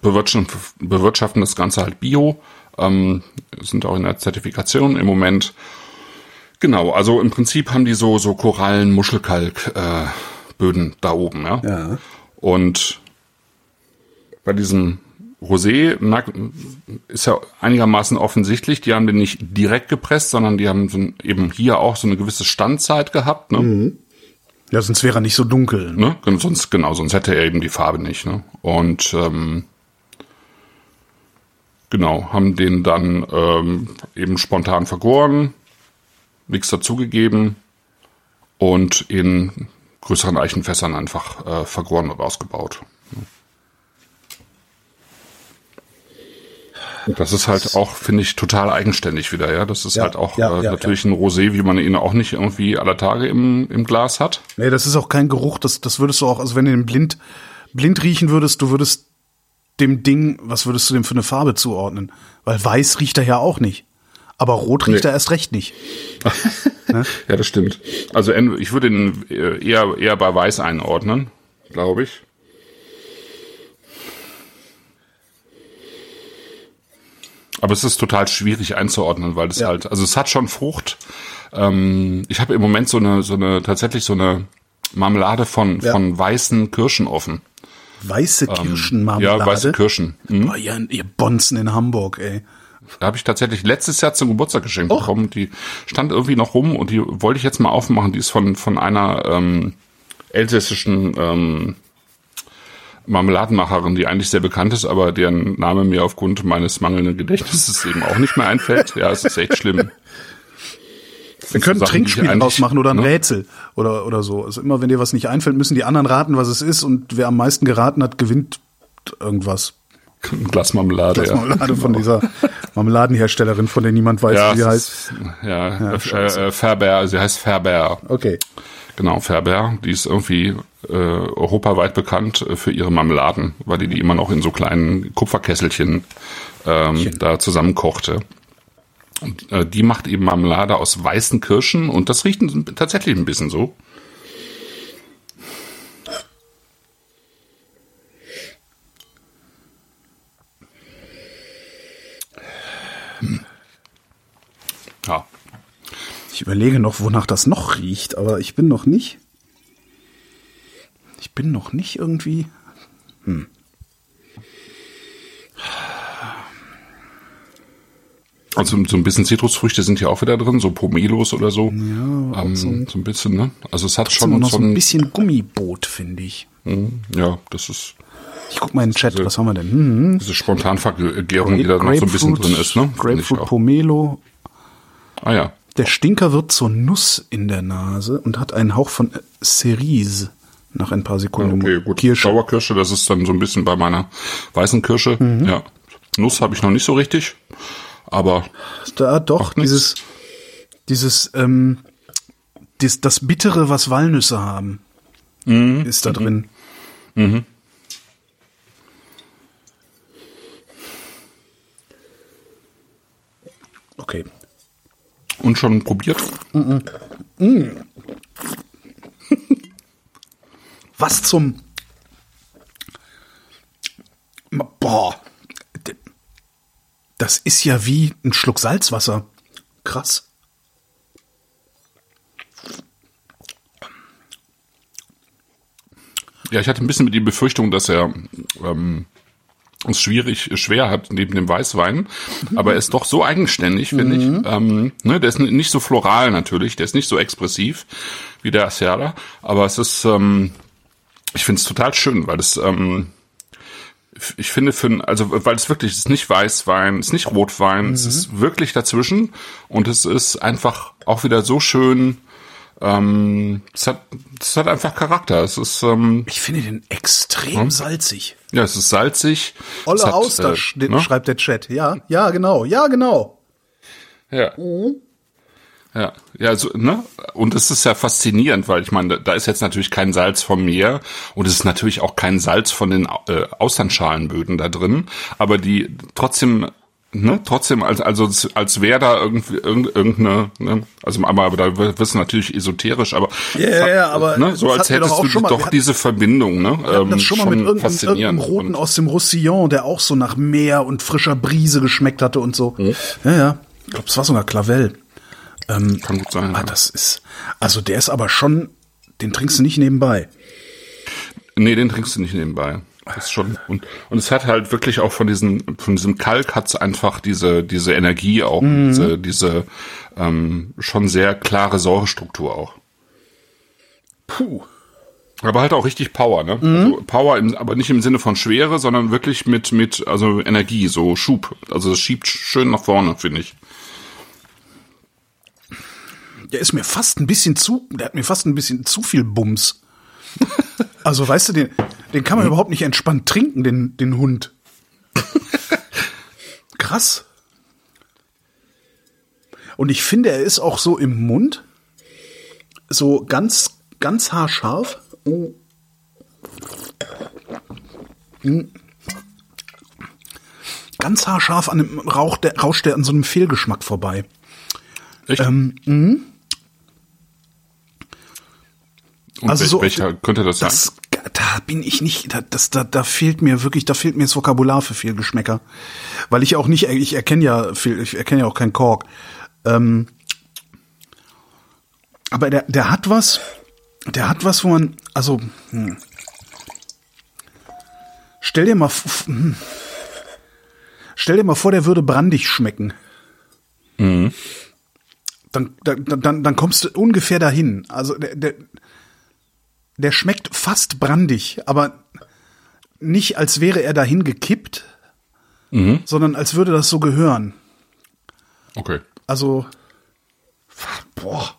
Speaker 4: bewirtschaften, bewirtschaften das Ganze halt bio, ähm, sind auch in der Zertifikation im Moment. Genau, also im Prinzip haben die so so Korallen, Muschelkalk äh, Böden da oben, ja.
Speaker 3: Ja.
Speaker 4: Und bei diesem Rosé merkt- ist ja einigermaßen offensichtlich, die haben den nicht direkt gepresst, sondern die haben so ein, eben hier auch so eine gewisse Standzeit gehabt, ne?
Speaker 3: Ja, sonst wäre er nicht so dunkel.
Speaker 4: ne? Sonst, genau, sonst hätte er eben die Farbe nicht, ne? Und ähm, genau, haben den dann ähm, eben spontan vergoren, nichts dazugegeben und in größeren Eichenfässern einfach äh, vergoren und ausgebaut. Das ist halt auch, finde ich, total eigenständig wieder, ja. Das ist
Speaker 3: Ja,
Speaker 4: halt auch
Speaker 3: ja,
Speaker 4: äh,
Speaker 3: ja,
Speaker 4: natürlich ein Rosé, wie man ihn auch nicht irgendwie aller Tage im, im Glas hat.
Speaker 3: Nee, das ist auch kein Geruch, das, das würdest du auch, also wenn du den blind, blind riechen würdest, du würdest dem Ding, was würdest du dem für eine Farbe zuordnen? Weil weiß riecht er ja auch nicht. Aber rot riecht
Speaker 4: Nee.
Speaker 3: er erst recht nicht.
Speaker 4: Ja, das stimmt. Also ich würde ihn äh, eher, eher bei Weiß einordnen, glaube ich. Aber es ist total schwierig einzuordnen, weil es
Speaker 3: Ja.
Speaker 4: halt, also es hat schon Frucht. Ähm, ich habe im Moment so eine, so eine, tatsächlich so eine Marmelade von,
Speaker 3: Ja.
Speaker 4: von weißen Kirschen offen.
Speaker 3: Weiße Kirschenmarmelade.
Speaker 4: Ja, weiße Kirschen. Mhm.
Speaker 3: Boah, ihr, ihr Bonzen in Hamburg, ey.
Speaker 4: Da habe ich tatsächlich letztes Jahr zum Geburtstag geschenkt bekommen. Die stand irgendwie noch rum und die wollte ich jetzt mal aufmachen. Die ist von, von einer ähm, elsässischen ähm, Marmeladenmacherin, die eigentlich sehr bekannt ist, aber deren Name mir aufgrund meines mangelnden Gedächtnisses eben auch nicht mehr einfällt. Ja, es ist echt schlimm.
Speaker 3: Wir können ein Trinkspiel draus machen oder ein
Speaker 4: ne?
Speaker 3: Rätsel oder, oder so. Also immer, wenn dir was nicht einfällt, müssen die anderen raten, was es ist und wer am meisten geraten hat, gewinnt irgendwas.
Speaker 4: Ein Glas Marmelade, ja.
Speaker 3: Marmelade von dieser Marmeladenherstellerin, von der niemand weiß,
Speaker 4: ja,
Speaker 3: wie sie heißt.
Speaker 4: ist- ja, äh, äh, Fairbear, sie heißt Fairbear.
Speaker 3: Okay.
Speaker 4: Genau, Fairbear, die ist irgendwie äh, europaweit bekannt äh, für ihre Marmeladen, weil die die immer noch in so kleinen Kupferkesselchen ähm, da zusammenkochte. Und äh, die macht eben Marmelade aus weißen Kirschen und das riecht tatsächlich ein bisschen so. Hm. Ja,
Speaker 3: Ich überlege noch, wonach das noch riecht, aber ich bin noch nicht. Ich bin noch nicht irgendwie.
Speaker 4: Also so ein bisschen Zitrusfrüchte sind ja auch wieder drin, so Pomelos oder so. Ja, ähm, so, ein, bisschen, ne? Also es hat
Speaker 3: Schon noch so ein bisschen Gummiboot, finde ich.
Speaker 4: ja, das ist
Speaker 3: Ich guck mal in den Chat, was haben wir denn? Hm,
Speaker 4: diese Spontanvergärung, die da noch so ein bisschen drin ist, ne?
Speaker 3: Grapefruit. Pomelo.
Speaker 4: Ah ja.
Speaker 3: Der Stinker wird zur Nuss in der Nase und hat einen Hauch von Cerise nach ein paar Sekunden.
Speaker 4: Okay, gut.
Speaker 3: Kirsche.
Speaker 4: Sauerkirsche, das ist dann so ein bisschen bei meiner weißen Kirsche.
Speaker 3: Mhm.
Speaker 4: Ja. Nuss habe ich noch nicht so richtig. Aber
Speaker 3: Da doch,
Speaker 4: nichts.
Speaker 3: dieses, dieses, ähm, das, das Bittere, was Walnüsse haben,
Speaker 4: Mhm.
Speaker 3: ist da drin. Okay.
Speaker 4: und schon probiert.
Speaker 3: Was zum. Boah. Das ist ja wie ein Schluck Salzwasser. Krass.
Speaker 4: Ja, ich hatte ein bisschen die Befürchtung, dass er ähm, es schwierig, schwer hat neben dem Weißwein, aber er ist doch so eigenständig, finde ich. Ähm, ne, der ist nicht so floral natürlich, der ist nicht so expressiv wie der Sierra, aber es ist, ähm, ich finde es total schön, weil es, ähm, ich finde, für, also weil es wirklich, es ist nicht Weißwein, es ist nicht Rotwein, es ist wirklich dazwischen und es ist einfach auch wieder so schön. Ähm, es hat, es hat einfach Charakter. Es ist, ähm,
Speaker 3: Ich finde den extrem salzig.
Speaker 4: ja, es ist salzig.
Speaker 3: Olle
Speaker 4: hat,
Speaker 3: Auster,
Speaker 4: äh, ne?
Speaker 3: schreibt der Chat. Ja, ja, genau, ja, genau.
Speaker 4: Ja. Ja, ja, so, ne? Und es ist ja faszinierend, weil ich meine, da ist jetzt natürlich kein Salz vom Meer und es ist natürlich auch kein Salz von den äh, Auslandsschalenböden da drin, aber die trotzdem ne, trotzdem als also als wäre da irgendwie irgendeine ne, also aber, aber da wird es natürlich esoterisch, aber
Speaker 3: ja, ja, ja aber
Speaker 4: ne, so als hättest doch du mal, doch diese Verbindung, ne?
Speaker 3: Ähm, das schon mal mit irgendeinem, irgendeinem Roten aus dem Roussillon, der auch so nach Meer und frischer Brise geschmeckt hatte und so. Hm? Ja, ja. Ich glaube, es war sogar Clavel.
Speaker 4: Ähm, Kann gut sein.
Speaker 3: Ah, ja. das ist also der ist aber schon, den trinkst du nicht nebenbei.
Speaker 4: Nee, den trinkst du nicht nebenbei. Das schon und und es hat halt wirklich auch von diesem von diesem Kalk hat's einfach diese diese Energie auch mhm. diese diese ähm, schon sehr klare Säurestruktur auch.
Speaker 3: Puh.
Speaker 4: Aber halt auch richtig Power, ne? Mhm. Also Power, im, aber nicht im Sinne von Schwere, sondern wirklich mit mit also Energie, so Schub. Also es schiebt schön nach vorne, finde ich.
Speaker 3: Der ist mir fast ein bisschen zu, der hat mir fast ein bisschen zu viel Bums. Also weißt du, den, den kann man hm. überhaupt nicht entspannt trinken, den, den Hund. Krass. Und ich finde, er ist auch so im Mund so ganz, ganz haarscharf. Oh. Ganz haarscharf an dem Rauch, der, rauscht der an so einem Fehlgeschmack vorbei.
Speaker 4: Echt? Ähm, mh. Und also so, welcher könnte das, das sein?
Speaker 3: Da bin ich nicht, da, das, da, da fehlt mir wirklich, da fehlt mir das Vokabular für viel Geschmäcker. Weil ich auch nicht, ich erkenne ja viel, ich erkenne ja auch keinen Kork. Ähm, aber der, der hat was, der hat was, wo man, also, hm. stell dir mal, hm. stell dir mal vor, der würde brandig schmecken. Mhm. Dann, dann, dann, dann kommst du ungefähr dahin. Also der, der, der schmeckt fast brandig, aber nicht als wäre er dahin gekippt, mhm. sondern als würde das so gehören.
Speaker 4: Okay.
Speaker 3: Also, boah.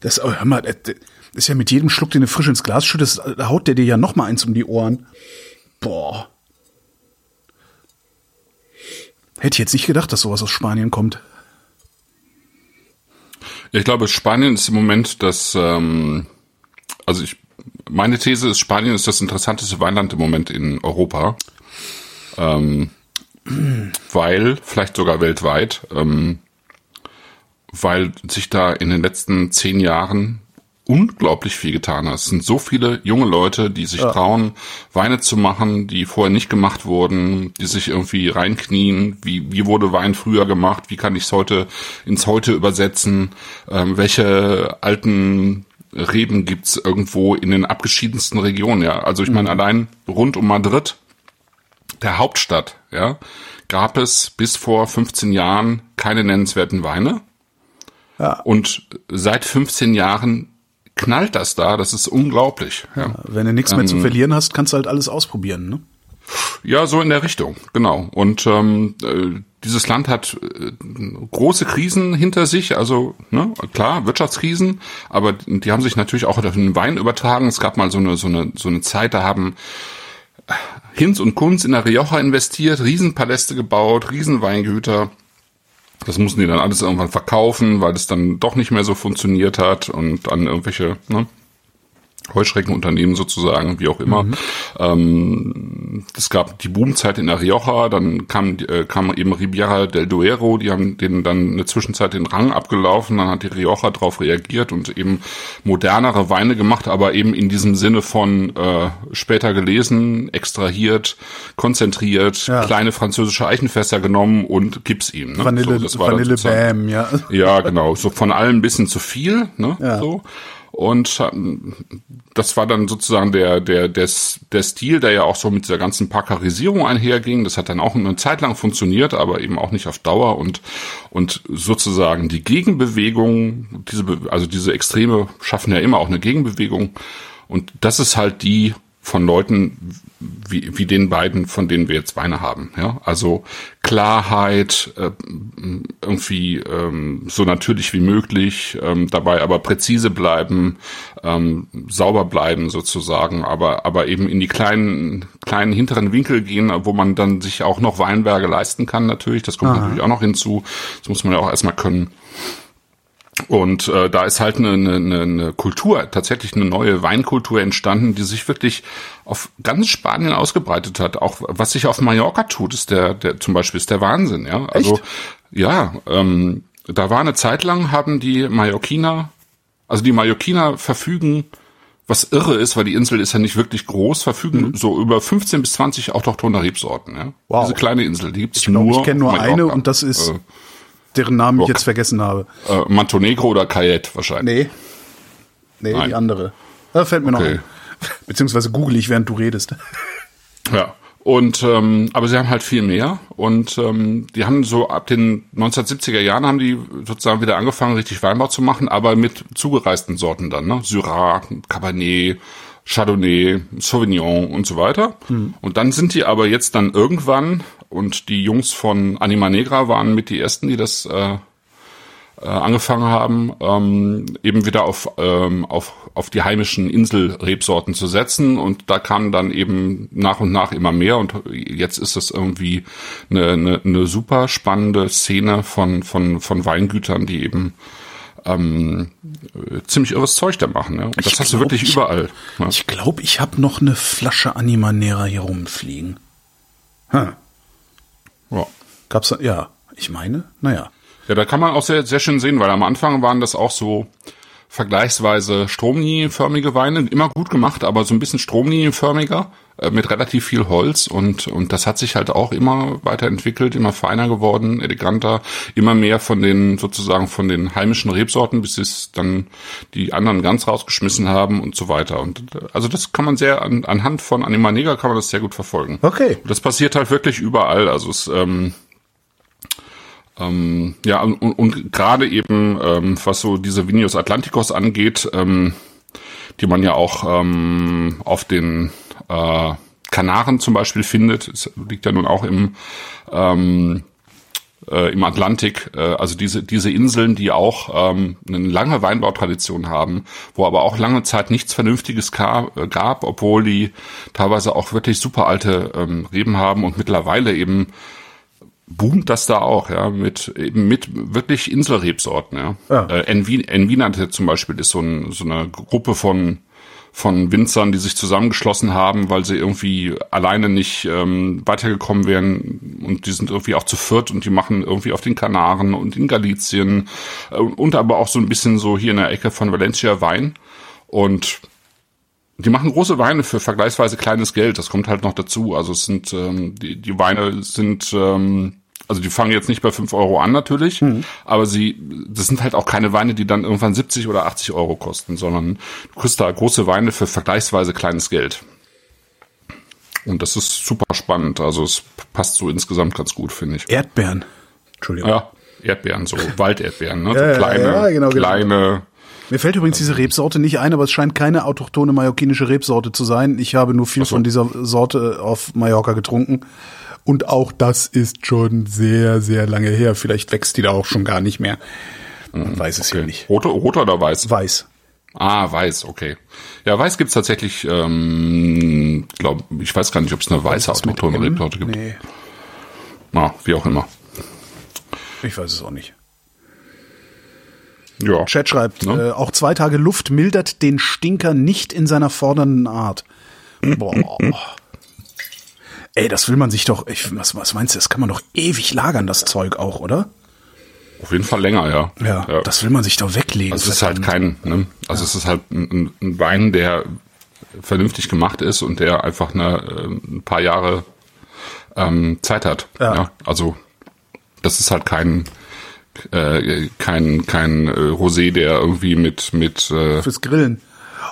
Speaker 3: Das, hör mal, das ist ja mit jedem Schluck, den du frisch ins Glas schüttest, da haut der dir ja noch mal eins um die Ohren. Boah. Hätte ich jetzt nicht gedacht, dass sowas aus Spanien kommt.
Speaker 4: Ich glaube, Spanien ist im Moment das, ähm, also ich, meine These ist, Spanien ist das interessanteste Weinland im Moment in Europa. Ähm, weil, vielleicht sogar weltweit, ähm, weil sich da in den letzten zehn Jahren unglaublich viel getan hat. Es sind so viele junge Leute, die sich ja. trauen, Weine zu machen, die vorher nicht gemacht wurden, die sich irgendwie reinknien. Wie, wie wurde Wein früher gemacht? Wie kann ich es heute ins Heute übersetzen? Ähm, welche alten Reben gibt's irgendwo in den abgeschiedensten Regionen, ja. Also ich meine, mhm. allein rund um Madrid, der Hauptstadt, ja, gab es bis vor 15 Jahren keine nennenswerten Weine. Ja. Und seit 15 Jahren knallt das da, das ist unglaublich. Ja.
Speaker 3: Wenn du nichts mehr ähm, zu verlieren hast, kannst du halt alles ausprobieren, ne?
Speaker 4: Ja, so in der Richtung, genau. Und ähm, äh, dieses Land hat äh, große Krisen hinter sich, also ne, klar, Wirtschaftskrisen, aber die haben sich natürlich auch auf den Wein übertragen. Es gab mal so eine, so eine, so eine Zeit, da haben Hinz und Kunz in der Rioja investiert, Riesenpaläste gebaut, Riesenweingüter. Das mussten die dann alles irgendwann verkaufen, weil es dann doch nicht mehr so funktioniert hat und dann irgendwelche ne, Heuschreckenunternehmen sozusagen, wie auch immer. Mhm. Ähm, es gab die Boomzeit in der Rioja, dann kam, äh, kam eben Riviera del Duero, die haben denen dann eine Zwischenzeit den Rang abgelaufen, dann hat die Rioja darauf reagiert und eben modernere Weine gemacht, aber eben in diesem Sinne von äh, später gelesen, extrahiert, konzentriert, ja. kleine französische Eichenfässer genommen und gib's ihm.
Speaker 3: Ne? Vanille, so, Vanille Bam, ja.
Speaker 4: Ja, genau. So von allem ein bisschen zu viel, ne? Ja. So. Und das war dann sozusagen der, der, der, der Stil, der ja auch so mit dieser ganzen Pakarisierung einherging. Das hat dann auch eine Zeit lang funktioniert, aber eben auch nicht auf Dauer. Und, und sozusagen die Gegenbewegung, diese, also diese Extreme schaffen ja immer auch eine Gegenbewegung. Und das ist halt die von Leuten wie, wie den beiden, von denen wir jetzt Weine haben. Ja, also Klarheit, äh, irgendwie ähm, so natürlich wie möglich, ähm, dabei aber präzise bleiben, ähm, sauber bleiben sozusagen, aber aber eben in die kleinen kleinen hinteren Winkel gehen, wo man dann sich auch noch Weinberge leisten kann. Natürlich, das kommt Aha. natürlich auch noch hinzu. Das muss man ja auch erstmal können. Und äh, da ist halt eine, eine, eine Kultur, tatsächlich eine neue Weinkultur entstanden, die sich wirklich auf ganz Spanien ausgebreitet hat. Auch was sich auf Mallorca tut, ist der, der zum Beispiel ist der Wahnsinn, ja. Also Echt? ja, ähm, da war eine Zeit lang, haben die Mallorquiner, also die Mallorquiner verfügen, was irre ist, weil die Insel ist ja nicht wirklich groß, verfügen mhm. so über 15 bis 20 autochtone Rebsorten, ja. Wow. Diese kleine Insel, die gibt's
Speaker 3: ich glaub, nur. Ich kenne nur Mallorca. eine und das ist. Äh, deren Namen Rock. ich jetzt vergessen habe.
Speaker 4: Äh, Montenegro oder Cayette wahrscheinlich.
Speaker 3: Nee. Nee, Nein. die andere. Da fällt mir okay. noch ein. Beziehungsweise google ich, während du redest.
Speaker 4: Ja. Und ähm, aber sie haben halt viel mehr und ähm, die haben so ab den 1970er Jahren haben die sozusagen wieder angefangen richtig Weinbau zu machen, aber mit zugereisten Sorten dann, ne? Syrah, Cabernet, Chardonnay, Sauvignon und so weiter. Mhm. Und dann sind die aber jetzt dann irgendwann und die Jungs von Anima Negra waren mit die ersten, die das äh, äh, angefangen haben, ähm, eben wieder auf, ähm, auf, auf die heimischen Inselrebsorten zu setzen. Und da kamen dann eben nach und nach immer mehr. Und jetzt ist es irgendwie eine, eine, eine super spannende Szene von, von, von Weingütern, die eben ähm, ziemlich irres Zeug da machen. Ne? Und das ich hast glaub, du wirklich überall.
Speaker 3: Ne? Ich glaube, ich habe noch eine Flasche Animanera hier rumfliegen. Hm. Ja. Gab's ja, ich meine, naja.
Speaker 4: Ja, da kann man auch sehr, sehr schön sehen, weil am Anfang waren das auch so vergleichsweise stromlinienförmige Weine, immer gut gemacht, aber so ein bisschen stromlinienförmiger, mit relativ viel Holz und, und das hat sich halt auch immer weiterentwickelt, immer feiner geworden, eleganter, immer mehr von den, sozusagen von den heimischen Rebsorten, bis es dann die anderen ganz rausgeschmissen haben und so weiter. Und also das kann man sehr, an, anhand von Anima Neger kann man das sehr gut verfolgen.
Speaker 3: Okay.
Speaker 4: Und das passiert halt wirklich überall, also es, ähm, ähm, ja, und, und gerade eben, ähm, was so diese Vinius Atlanticos angeht, ähm, die man ja auch ähm, auf den äh, Kanaren zum Beispiel findet, es liegt ja nun auch im ähm, äh, im Atlantik, äh, also diese diese Inseln, die auch ähm, eine lange Weinbautradition haben, wo aber auch lange Zeit nichts Vernünftiges gab, äh, gab obwohl die teilweise auch wirklich super alte ähm, Reben haben und mittlerweile eben boomt das da auch, ja, mit eben mit wirklich Inselrebsorten, ja. ja. Äh, Envinante zum Beispiel ist so, ein, so eine Gruppe von von Winzern, die sich zusammengeschlossen haben, weil sie irgendwie alleine nicht ähm, weitergekommen wären und die sind irgendwie auch zu viert und die machen irgendwie auf den Kanaren und in Galizien äh, und aber auch so ein bisschen so hier in der Ecke von Valencia Wein und die machen große Weine für vergleichsweise kleines Geld. Das kommt halt noch dazu. Also es sind ähm, die, die Weine sind ähm, also die fangen jetzt nicht bei 5 Euro an natürlich, mhm. aber sie, das sind halt auch keine Weine, die dann irgendwann 70 oder 80 Euro kosten, sondern du kriegst da große Weine für vergleichsweise kleines Geld. Und das ist super spannend. Also es passt so insgesamt ganz gut, finde ich.
Speaker 3: Erdbeeren. Entschuldigung.
Speaker 4: Ja, Erdbeeren, so Walderdbeeren, ne? So ja, kleine, ja, genau, genau. kleine.
Speaker 3: Mir fällt übrigens diese Rebsorte nicht ein, aber es scheint keine autochtone mallorquinische Rebsorte zu sein. Ich habe nur viel so. von dieser Sorte auf Mallorca getrunken. Und auch das ist schon sehr, sehr lange her. Vielleicht wächst die da auch schon gar nicht mehr. Man mhm, weiß es okay. ja nicht.
Speaker 4: Rote, rote oder weiß?
Speaker 3: Weiß.
Speaker 4: Ah, weiß, okay. Ja, weiß gibt's tatsächlich, ähm, glaub, ich weiß gar nicht, ob es eine weiße autochtone Rebsorte gibt. Nee. Na, wie auch immer.
Speaker 3: Ich weiß es auch nicht. Ja. Chat schreibt, ne? äh, auch zwei Tage Luft mildert den Stinker nicht in seiner fordernden Art. Boah. Ey, das will man sich doch, ich, was, was meinst du, das kann man doch ewig lagern, das Zeug auch, oder?
Speaker 4: Auf jeden Fall länger, ja.
Speaker 3: Ja, ja. das will man sich doch weglegen.
Speaker 4: Also es ist halt kein, ne? also ja. es ist halt ein, ein, Wein, der vernünftig gemacht ist und der einfach eine, äh, ein paar Jahre ähm, Zeit hat. Ja. ja. Also das ist halt kein äh, kein kein äh, Rosé, der irgendwie mit mit
Speaker 3: äh, fürs Grillen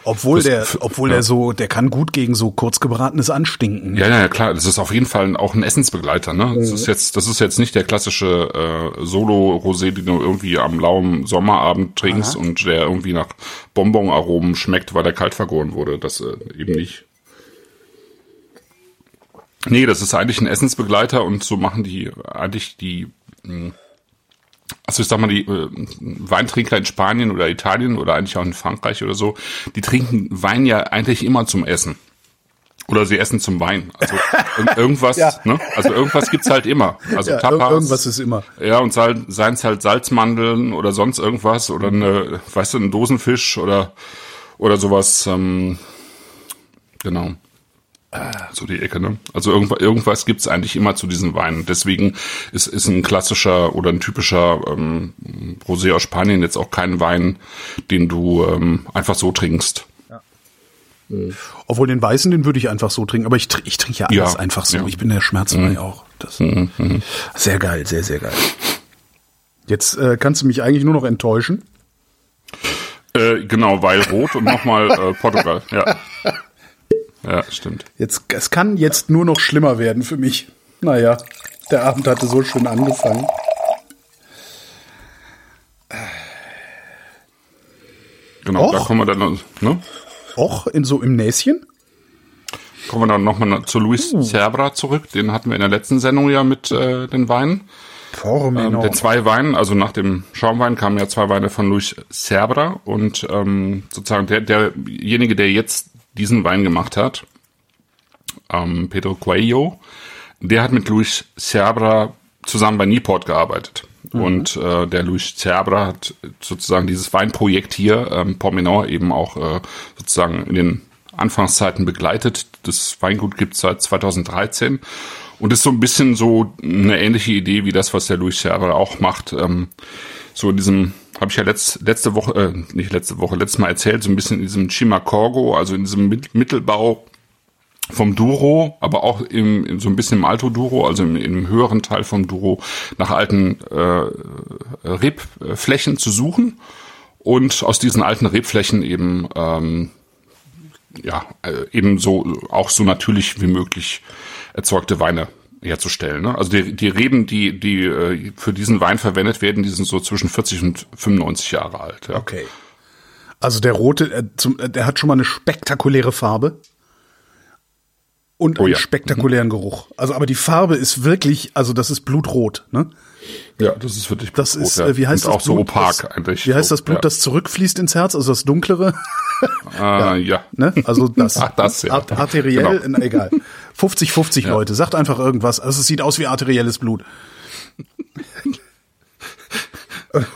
Speaker 3: obwohl der, obwohl ja. der so, der kann gut gegen so kurzgebratenes anstinken.
Speaker 4: Ja, ja, klar. Das ist auf jeden Fall auch ein Essensbegleiter. Ne? Das mhm. ist jetzt, das ist jetzt nicht der klassische äh, Solo-Rosé, den du irgendwie am lauen Sommerabend trinkst Aha. und der irgendwie nach Bonbonaromen schmeckt, weil der kalt vergoren wurde. Das äh, eben nicht. Nee, das ist eigentlich ein Essensbegleiter und so machen die eigentlich die, mh, also ich sag mal, die äh, Weintrinker in Spanien oder Italien oder eigentlich auch in Frankreich oder so, die trinken Wein ja eigentlich immer zum Essen. Oder sie essen zum Wein. Also ir- irgendwas,
Speaker 3: Ja.
Speaker 4: ne? Also irgendwas gibt's halt immer. Also
Speaker 3: Ja,
Speaker 4: Tapas.
Speaker 3: irgendwas ist immer.
Speaker 4: Ja, und seien es halt Salzmandeln oder sonst irgendwas oder eine, weißt du, ein Dosenfisch oder oder sowas. Ähm, genau. So die Ecke, ne? Also irgendwas, irgendwas gibt's eigentlich immer zu diesen Weinen. Deswegen ist, ist ein klassischer oder ein typischer ähm, Rosé aus Spanien jetzt auch kein Wein, den du ähm, einfach so trinkst.
Speaker 3: Obwohl den weißen, den würde ich einfach so trinken. Aber ich, ich trinke ja alles
Speaker 4: Ja,
Speaker 3: einfach so.
Speaker 4: ja.
Speaker 3: Ich bin der schmerzfrei auch. Das, Sehr geil, sehr, sehr geil. Jetzt äh, kannst du mich eigentlich nur noch enttäuschen.
Speaker 4: Äh, genau, weil rot und nochmal äh, Portugal. Ja. Ja, stimmt.
Speaker 3: Jetzt, es kann jetzt nur noch schlimmer werden für mich. Naja, der Abend hatte so schön angefangen.
Speaker 4: Genau,
Speaker 3: Och.
Speaker 4: da kommen wir dann, ne?
Speaker 3: Och, in so im Näschen?
Speaker 4: Kommen wir dann nochmal zu Luis Cerbra zurück. Den hatten wir in der letzten Sendung ja mit äh, den Weinen. Ähm, der zwei Wein, also nach dem Schaumwein kamen ja zwei Weine von Luis Cerbra und ähm, sozusagen der, derjenige, der jetzt diesen Wein gemacht hat, ähm, Pedro Coelho, der hat mit Luis Cerbra zusammen bei Newport gearbeitet. Und äh, der Luis Cerbra hat sozusagen dieses Weinprojekt hier, ähm, Pormenor, eben auch äh, sozusagen in den Anfangszeiten begleitet. Das Weingut gibt es seit 2013 und ist so ein bisschen so eine ähnliche Idee wie das, was der Luis Cerbra auch macht. Ähm, so in diesem, habe ich ja letzt, letzte Woche, äh, nicht letzte Woche, letztes Mal erzählt, so ein bisschen in diesem Chimacorgo, also in diesem Mit Mittelbau vom Duro, aber auch im, so ein bisschen im Alto Duro, also im, im höheren Teil vom Duro, nach alten äh, Rebflächen zu suchen und aus diesen alten Rebflächen eben ähm, ja äh, eben so auch so natürlich wie möglich erzeugte Weine herzustellen. Ne? Also die, die Reben, die die äh, für diesen Wein verwendet werden, die sind so zwischen 40 und 95 Jahre alt. Ja.
Speaker 3: Okay. Also der rote, äh, zum, äh, der hat schon mal eine spektakuläre Farbe. Und
Speaker 4: Oh
Speaker 3: einen
Speaker 4: ja.
Speaker 3: spektakulären Geruch. Also, aber die Farbe ist wirklich, also das ist blutrot, ne?
Speaker 4: Ja, das ist wirklich
Speaker 3: Das
Speaker 4: rot,
Speaker 3: ist, äh, wie heißt
Speaker 4: und
Speaker 3: das
Speaker 4: auch so
Speaker 3: Blut,
Speaker 4: opak
Speaker 3: das,
Speaker 4: eigentlich.
Speaker 3: Wie heißt
Speaker 4: so,
Speaker 3: das Blut,
Speaker 4: ja.
Speaker 3: das zurückfließt ins Herz, also das dunklere?
Speaker 4: Ah, ja.
Speaker 3: Ne? Also das,
Speaker 4: Ach, das, ja.
Speaker 3: Art- arteriell,
Speaker 4: Genau.
Speaker 3: na, egal. 50-50 Leute, sagt einfach irgendwas. Also es sieht aus wie arterielles Blut.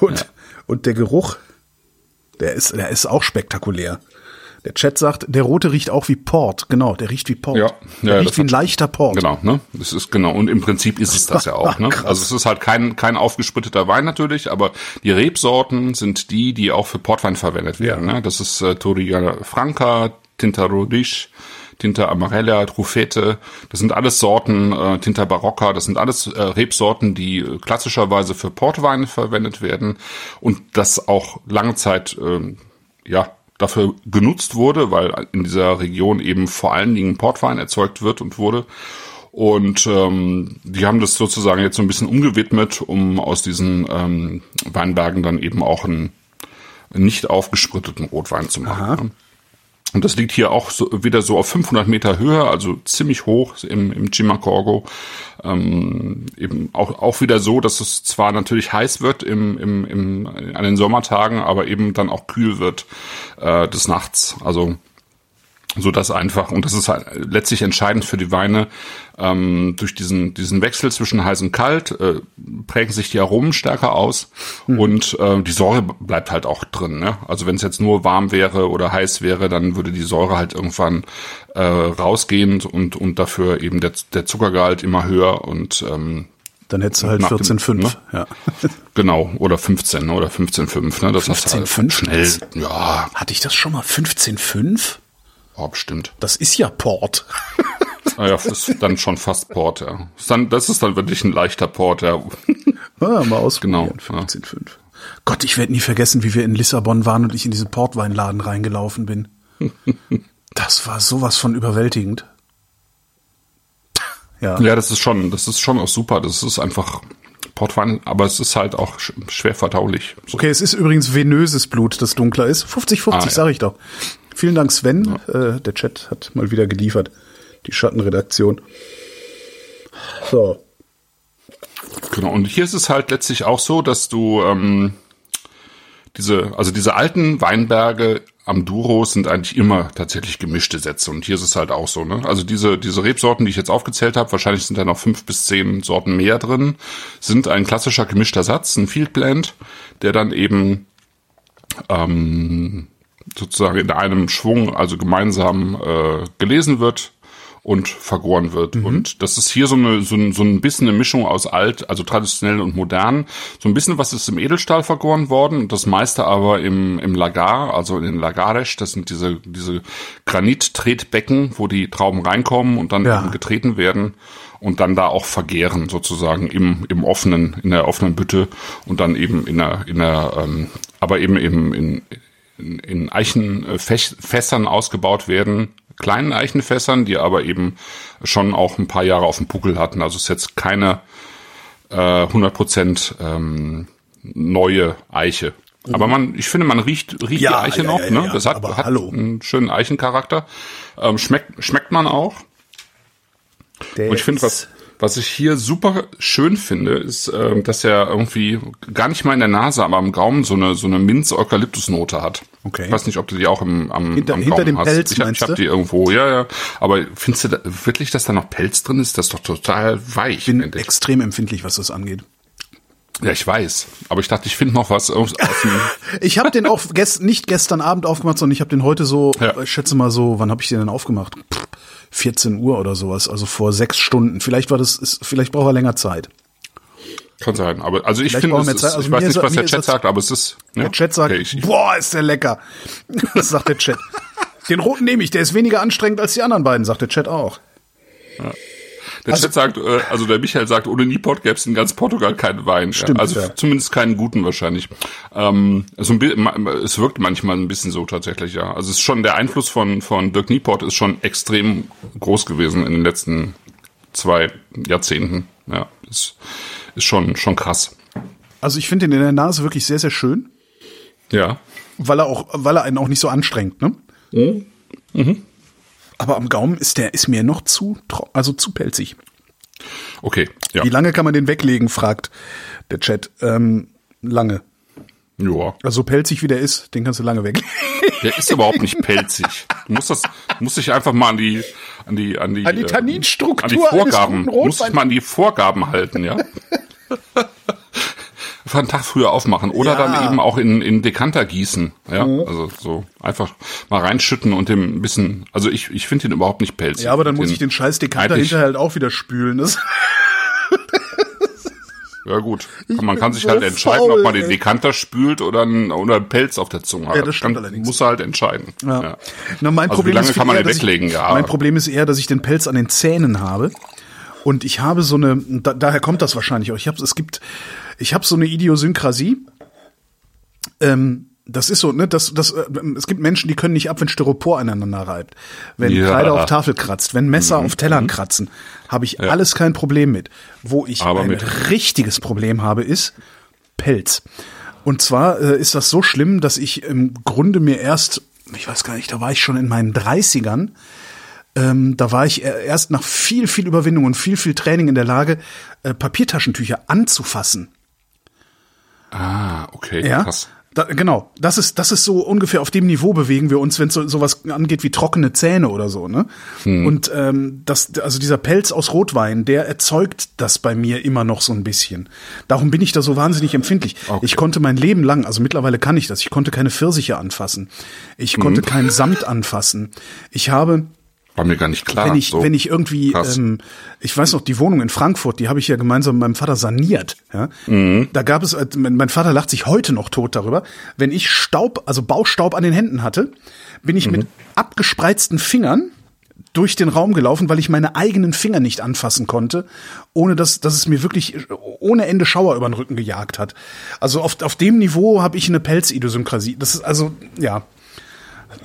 Speaker 3: Und, und der Geruch, der ist, der ist auch spektakulär. Der Chat sagt, der rote riecht auch wie Port. Genau, der riecht wie Port.
Speaker 4: Ja,
Speaker 3: der
Speaker 4: ja,
Speaker 3: riecht
Speaker 4: das
Speaker 3: wie ein leichter Port.
Speaker 4: Genau, ne? Das ist genau. Und im Prinzip ist es das ja auch, ne?
Speaker 3: Krass.
Speaker 4: Also es ist halt kein, kein aufgespritteter Wein natürlich, aber die Rebsorten sind die, die auch für Portwein verwendet werden, ne? Das ist äh, Touriga Franca, Tinta Rodiche, Tinta Amarella, Truffete. Das sind alles Sorten, äh, Tinta Barocca, das sind alles äh, Rebsorten, die äh, klassischerweise für Portweine verwendet werden und das auch lange Zeit, ähm, ja, dafür genutzt wurde, weil in dieser Region eben vor allen Dingen Portwein erzeugt wird und wurde. Und ähm, die haben das sozusagen jetzt so ein bisschen umgewidmet, um aus diesen ähm, Weinbergen dann eben auch einen nicht aufgespritteten Rotwein zu machen. Und das liegt hier auch so, wieder so auf 500 Meter Höhe, also ziemlich hoch im, im Chimacorgo. Ähm, eben auch, auch wieder so, dass es zwar natürlich heiß wird im, im, im, an den Sommertagen, aber eben dann auch kühl wird äh, des Nachts. Also so dass einfach, und das ist halt letztlich entscheidend für die Weine, ähm, durch diesen, diesen Wechsel zwischen heiß und kalt äh, prägen sich die Aromen stärker aus und äh, die Säure bleibt halt auch drin. Ne? Also wenn es jetzt nur warm wäre oder heiß wäre, dann würde die Säure halt irgendwann äh, rausgehen und, und dafür eben der, der Zuckergehalt immer höher und ähm,
Speaker 3: Dann hättest du halt
Speaker 4: Nach dem-
Speaker 3: 14,5.
Speaker 4: ne?
Speaker 3: Ja.
Speaker 4: genau, oder 15 ne? oder 15,5, ne? Das hast du halt
Speaker 3: 15,5?
Speaker 4: schnell, ja,
Speaker 3: Hatte ich das schon mal? 15,5?
Speaker 4: Oh, bestimmt.
Speaker 3: Das ist ja Port.
Speaker 4: Naja, das ist dann schon fast Port, ja. Ist dann, das ist dann wirklich ein leichter Port, ja.
Speaker 3: Ja, mal ausprobieren.
Speaker 4: Genau, ja.
Speaker 3: 15,5. Gott, ich werde nie vergessen, wie wir in Lissabon waren und ich in diesen Portweinladen reingelaufen bin. Das war sowas von überwältigend. Ja.
Speaker 4: Ja, das ist schon, das ist schon auch super. Das ist einfach Portwein, aber es ist halt auch sch schwer verdaulich. So.
Speaker 3: Okay, es ist übrigens venöses Blut, das dunkler ist. 50-50,
Speaker 4: Ah, ja.
Speaker 3: sag ich doch. Vielen Dank, Sven. Äh, der Chat hat mal wieder geliefert. Die Schattenredaktion. So.
Speaker 4: Genau, und hier ist es halt letztlich auch so, dass du ähm, diese, also diese alten Weinberge am Duro sind eigentlich immer tatsächlich gemischte Sätze. Und hier ist es halt auch so, ne? Also diese, diese Rebsorten, die ich jetzt aufgezählt habe, wahrscheinlich sind da noch fünf bis zehn Sorten mehr drin, sind ein klassischer gemischter Satz, ein Field Blend, der dann eben ähm, sozusagen in einem Schwung, also gemeinsam äh, gelesen wird und vergoren wird.
Speaker 3: Mhm.
Speaker 4: Und das ist hier so eine, so ein, so ein bisschen eine Mischung aus alt, also traditionell und modern. So ein bisschen was ist im Edelstahl vergoren worden, das meiste aber im, im Lagar, also in den Lagaresch, das sind diese, diese Granittretbecken, wo die Trauben reinkommen und dann
Speaker 3: Ja.
Speaker 4: eben getreten werden und dann da auch vergären sozusagen im, im offenen, in der offenen Bütte und dann eben in der, in der, ähm, aber eben im, in, in, in Eichenfässern ausgebaut werden, kleinen Eichenfässern, die aber eben schon auch ein paar Jahre auf dem Buckel hatten. Also es ist jetzt keine äh, 100% ähm, neue Eiche. Aber man, ich finde, man riecht, riecht
Speaker 3: Ja,
Speaker 4: die Eiche
Speaker 3: ja,
Speaker 4: noch.
Speaker 3: ja,
Speaker 4: ne? Das hat,
Speaker 3: aber
Speaker 4: hat
Speaker 3: hallo.
Speaker 4: einen schönen Eichencharakter. Ähm, schmeckt, schmeckt man auch.
Speaker 3: Der
Speaker 4: Und ich finde, was, was ich hier super schön finde, ist, ähm, dass er irgendwie gar nicht mal in der Nase, aber am Gaumen so eine, so eine Minz-Eukalyptus-Note hat.
Speaker 3: Okay.
Speaker 4: Ich weiß nicht, ob du die auch im, am,
Speaker 3: Hinter-
Speaker 4: am
Speaker 3: hinter
Speaker 4: Gaumen
Speaker 3: dem
Speaker 4: hast.
Speaker 3: Pelz,
Speaker 4: ich ich hab
Speaker 3: du?
Speaker 4: die irgendwo, ja, ja. Aber findest du da, wirklich, dass da noch Pelz drin ist? Das ist doch total weich.
Speaker 3: Ich bin
Speaker 4: finde ich.
Speaker 3: extrem empfindlich, was das angeht.
Speaker 4: Ja, ich weiß. Aber ich dachte, ich finde noch was aus, aus dem,
Speaker 3: Ich habe den auch gest nicht gestern Abend aufgemacht, sondern ich habe den heute so,
Speaker 4: Ja.
Speaker 3: ich schätze mal so, wann habe ich den denn aufgemacht? Pff, 14 Uhr oder sowas, also vor sechs Stunden. Vielleicht war das, ist, vielleicht braucht er länger Zeit.
Speaker 4: kann sein. Aber, also ich
Speaker 3: Vielleicht
Speaker 4: finde, es ist,
Speaker 3: Also
Speaker 4: ich weiß nicht, was der Chat sagt, aber es ist, ja.
Speaker 3: Der Chat sagt,
Speaker 4: Okay, ich,
Speaker 3: boah, ist der lecker. Das sagt der Chat. Den roten nehme ich, der ist weniger anstrengend als die anderen beiden, sagt der Chat auch.
Speaker 4: Der Chat sagt, äh, also der Michael sagt, ohne Niepot gäbe es in ganz Portugal keinen Wein.
Speaker 3: Stimmt,
Speaker 4: also
Speaker 3: ja.
Speaker 4: zumindest keinen guten wahrscheinlich. Ähm, so ein bi- ma- es wirkt manchmal ein bisschen so tatsächlich, ja. Also es ist schon der Einfluss von von Dirk Niepot ist schon extrem groß gewesen in den letzten zwei Jahrzehnten. Ja, ist, ist schon schon krass.
Speaker 3: Also ich finde den in der Nase wirklich sehr, sehr schön,
Speaker 4: Ja.
Speaker 3: weil er auch, weil er einen auch nicht so anstrengt, ne? Aber am Gaumen ist der, ist mir noch zu, also zu pelzig.
Speaker 4: Okay. Ja.
Speaker 3: Wie lange kann man den weglegen, fragt der Chat. Ähm, lange.
Speaker 4: Ja.
Speaker 3: Also so pelzig wie der ist, den kannst du lange weglegen.
Speaker 4: Der ist überhaupt nicht pelzig. Du musst das, musst dich einfach mal an die, an die, an die,
Speaker 3: An die
Speaker 4: äh,
Speaker 3: Tanninstruktur
Speaker 4: an die Vorgaben, musst dich mal an die Vorgaben halten, ja. Einfach einen Tag früher aufmachen oder
Speaker 3: Ja. Mhm.
Speaker 4: dann eben auch in, in Dekanter gießen, ja. Also so einfach mal reinschütten und dem ein bisschen, also ich, ich finde den überhaupt nicht pelzig.
Speaker 3: Ja, aber dann muss ich den scheiß Dekanter hinterher halt auch wieder spülen. Das,
Speaker 4: Ja gut, man kann sich
Speaker 3: so
Speaker 4: halt entscheiden,
Speaker 3: faul,
Speaker 4: ob man den. Dekanter spült oder einen, oder einen Pelz auf der Zunge hat.
Speaker 3: Ja, das stimmt
Speaker 4: Dann
Speaker 3: allerdings.
Speaker 4: Muss er halt entscheiden.
Speaker 3: ja. Na, mein
Speaker 4: Also
Speaker 3: Problem
Speaker 4: wie lange
Speaker 3: ist
Speaker 4: kann man
Speaker 3: eher,
Speaker 4: den
Speaker 3: dass ich-
Speaker 4: weglegen? Ja.
Speaker 3: Mein Problem ist eher, dass ich den Pelz an den Zähnen habe. Und ich habe so eine, da, daher kommt das wahrscheinlich auch. Ich habe, es gibt, ich habe so eine Idiosynkrasie. Ähm, das ist so, ne, das, das, äh, es gibt Menschen, die können nicht ab, wenn Styropor aneinander reibt, wenn
Speaker 4: Ja. Mhm.
Speaker 3: Kreide auf Tafel kratzt, wenn Messer auf Tellern kratzen, habe ich alles kein Problem mit. Wo ich
Speaker 4: Aber
Speaker 3: ein
Speaker 4: mit-
Speaker 3: richtiges Problem habe, ist Pelz. Und zwar äh, ist das so schlimm, dass ich im Grunde mir erst, ich weiß gar nicht, da war ich schon in meinen 30ern, ähm, da war ich erst nach viel, viel Überwindung und viel, viel Training in der Lage, äh, Papiertaschentücher anzufassen.
Speaker 4: Ah, okay,
Speaker 3: Ja,
Speaker 4: krass.
Speaker 3: da, genau. Das ist, das ist so ungefähr auf dem Niveau bewegen wir uns, wenn es so, sowas angeht wie trockene Zähne oder so. Ne?
Speaker 4: Hm.
Speaker 3: Und ähm, das, also dieser Pelz aus Rotwein, der erzeugt das bei mir immer noch so ein bisschen. Darum bin ich da so wahnsinnig empfindlich.
Speaker 4: Okay.
Speaker 3: Ich konnte mein Leben lang, also mittlerweile kann ich das. Ich konnte keine Pfirsiche anfassen. Ich konnte
Speaker 4: Hm.
Speaker 3: keinen Samt anfassen. Ich habe
Speaker 4: War mir gar nicht klar.
Speaker 3: wenn ich,
Speaker 4: so.
Speaker 3: wenn ich irgendwie,
Speaker 4: Krass.
Speaker 3: ähm, ich weiß noch, die Wohnung in Frankfurt, die habe ich ja gemeinsam mit meinem Vater saniert. Ja?
Speaker 4: Mhm.
Speaker 3: Da gab es, äh, mein Vater lacht sich heute noch tot darüber. Wenn ich Staub, also Baustaub an den Händen hatte, bin ich
Speaker 4: Mhm.
Speaker 3: mit abgespreizten Fingern durch den Raum gelaufen, weil ich meine eigenen Finger nicht anfassen konnte, ohne dass, dass es mir wirklich ohne Ende Schauer über den Rücken gejagt hat. Also auf, auf dem Niveau habe ich eine Pelzidiosynkrasie. Das ist also, ja.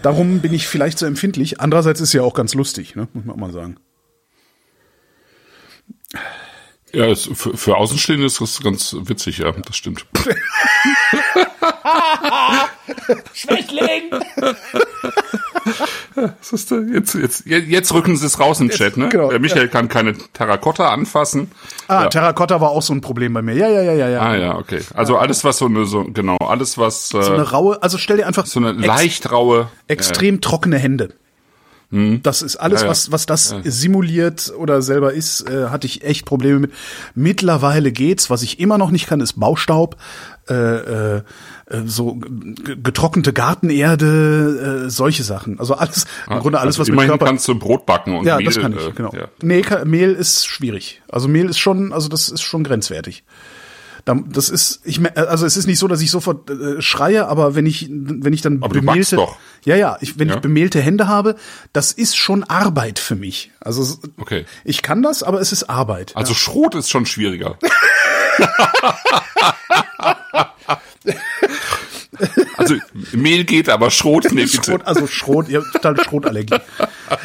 Speaker 3: Darum bin ich vielleicht so empfindlich. Andererseits ist ja auch ganz lustig, ne? muss man auch mal sagen.
Speaker 4: Ja, es, für, für Außenstehende ist das ganz witzig, ja, das stimmt.
Speaker 3: Schwächling!
Speaker 4: Was ist da? Jetzt, jetzt, jetzt rücken sie es raus im Chat, ne?
Speaker 3: genau,
Speaker 4: Der Michael kann keine Terrakotta anfassen.
Speaker 3: Ah,
Speaker 4: Ja.
Speaker 3: Terrakotta war auch so ein Problem bei mir. Ja, ja, ja, ja, ja.
Speaker 4: Ah ja, okay. Also alles, was so eine, so, genau, alles, was äh,
Speaker 3: So eine raue, also stell dir einfach
Speaker 4: so eine leicht raue.
Speaker 3: extrem trockene Hände. Das ist alles,
Speaker 4: Ja, ja.
Speaker 3: was, was das simuliert oder selber ist, äh, hatte ich echt Probleme mit. Mittlerweile geht's. Was ich immer noch nicht kann, ist Baustaub, äh, äh, äh, so getrocknete Gartenerde, äh, solche Sachen. Also alles, im Grunde alles,
Speaker 4: also
Speaker 3: was mit Körper.
Speaker 4: kannst du Brot backen und
Speaker 3: ja,
Speaker 4: Mehl,
Speaker 3: das kann ich,
Speaker 4: äh,
Speaker 3: genau.
Speaker 4: Ja.
Speaker 3: Nee, ka- Mehl ist schwierig. Also Mehl ist schon, also das ist schon grenzwertig. Da- Das ist, ich, also es ist nicht so, dass ich sofort äh, schreie, aber wenn ich, wenn ich dann
Speaker 4: Aber
Speaker 3: bemehlte, ja, ja, ich, wenn
Speaker 4: Ja.
Speaker 3: ich bemehlte Hände habe, das ist schon Arbeit für mich. Also
Speaker 4: Okay.
Speaker 3: ich kann das, aber es ist Arbeit.
Speaker 4: Also Schrot ist schon schwieriger. also Mehl geht, aber Schrot, nee, bitte.
Speaker 3: Schrot, also Schrot, ihr habt total Schrotallergie.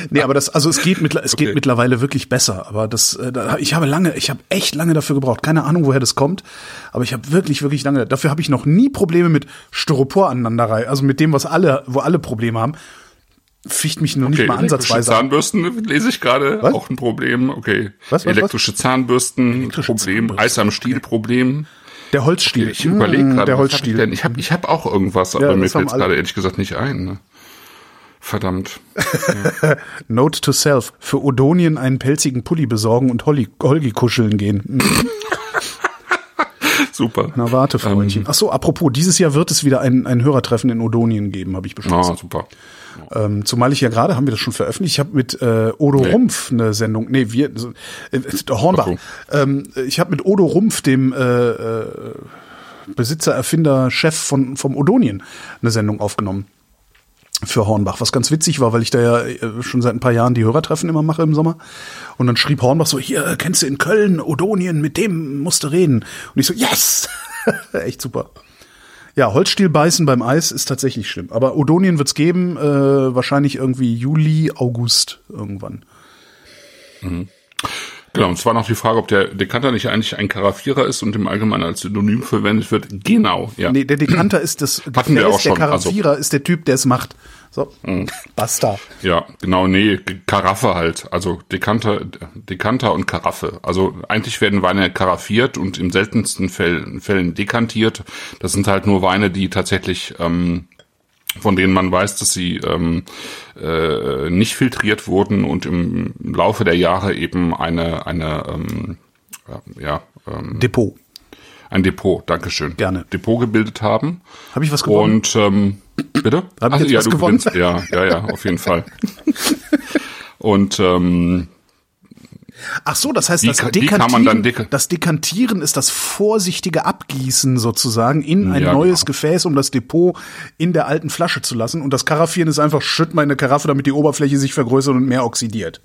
Speaker 3: Nee, aber das, also es geht mit, es geht
Speaker 4: Okay.
Speaker 3: mittlerweile wirklich besser. Aber das, äh, ich habe lange, ich habe echt lange dafür gebraucht. Keine Ahnung, woher das kommt. Aber ich habe wirklich, wirklich lange. Dafür habe ich noch nie Probleme mit Styropor aneinanderreihen. Also mit dem, was alle, wo alle Probleme haben. Ficht mich noch nicht
Speaker 4: Okay,
Speaker 3: mal
Speaker 4: elektrische
Speaker 3: ansatzweise an.
Speaker 4: Zahnbürsten lese ich gerade, auch ein Problem. Okay.
Speaker 3: Was, was, was?
Speaker 4: Elektrische Zahnbürsten,
Speaker 3: Elektrische
Speaker 4: Problem.
Speaker 3: Zahnbürsten,
Speaker 4: Eis am Stiel, Problem.
Speaker 3: Der Holzstiel.
Speaker 4: Ich überlege
Speaker 3: Mm,
Speaker 4: gerade,
Speaker 3: Der
Speaker 4: was hab ich
Speaker 3: Holzstiel.
Speaker 4: Ich habe ich hab auch irgendwas, aber
Speaker 3: Ja,
Speaker 4: mir fällt
Speaker 3: alle.
Speaker 4: gerade ehrlich gesagt nicht ein. Ne? Verdammt.
Speaker 3: Note to self. Für Odonien einen pelzigen Pulli besorgen und Holly, Holgi kuscheln gehen. Mm.
Speaker 4: Super.
Speaker 3: Na warte, Freundchen. Ach so, apropos, dieses Jahr wird es wieder ein, ein Hörertreffen in Odonien geben, habe ich beschlossen.
Speaker 4: Ah, super.
Speaker 3: Ähm, zumal ich ja gerade, haben wir das schon veröffentlicht, ich habe mit äh, Odo
Speaker 4: Nee.
Speaker 3: Rumpf eine Sendung, nee, wir, so, äh, Hornbach,
Speaker 4: Ach
Speaker 3: ähm, ich habe mit Odo Rumpf, dem äh, äh, Besitzer, Erfinder, Chef von, vom Odonien, eine Sendung aufgenommen für Hornbach, was ganz witzig war, weil ich da ja äh, schon seit ein paar Jahren die Hörertreffen immer mache im Sommer. Und dann schrieb Hornbach so, hier, kennst du in Köln Odonien, mit dem musst du reden. Und ich so, yes! Echt super. Ja, Holzstiel beißen beim Eis ist tatsächlich schlimm. Aber Odonien wird's geben, äh, wahrscheinlich irgendwie Juli, August irgendwann.
Speaker 4: Genau, und zwar noch die Frage, ob der Dekanter nicht eigentlich ein Karaffierer ist und im Allgemeinen als Synonym verwendet wird. Genau, ja.
Speaker 3: Nee, der Dekanter ist das
Speaker 4: Hatten wir auch schon,
Speaker 3: der
Speaker 4: also-
Speaker 3: Karaffierer ist der Typ, der es macht. So, basta.
Speaker 4: Ja, genau, nee, Karaffe halt. Also Dekanter, Dekanter und Karaffe. Also eigentlich werden Weine karaffiert und im seltensten Fällen, Fällen dekantiert. Das sind halt nur Weine, die tatsächlich, ähm, von denen man weiß, dass sie ähm, äh, nicht filtriert wurden und im Laufe der Jahre eben eine, eine ähm, ja, ähm,
Speaker 3: Depot.
Speaker 4: ein Depot, Dankeschön.
Speaker 3: Gerne.
Speaker 4: Depot gebildet haben.
Speaker 3: Habe ich was gewonnen?
Speaker 4: Und ähm, bitte?
Speaker 3: Hab
Speaker 4: Ach,
Speaker 3: jetzt
Speaker 4: ja,
Speaker 3: was
Speaker 4: du
Speaker 3: gewonnen?
Speaker 4: gewinnst. Ja, ja, ja, auf jeden Fall. Und ähm,
Speaker 3: Ach so, das heißt,
Speaker 4: Die
Speaker 3: das, Dekantieren,
Speaker 4: deka-
Speaker 3: das Dekantieren ist das vorsichtige Abgießen sozusagen in ein
Speaker 4: Ja,
Speaker 3: neues
Speaker 4: genau.
Speaker 3: Gefäß, um das Depot in der alten Flasche zu lassen. Und das Karaffieren ist einfach, schütt mal in eine Karaffe, damit die Oberfläche sich vergrößert und mehr oxidiert.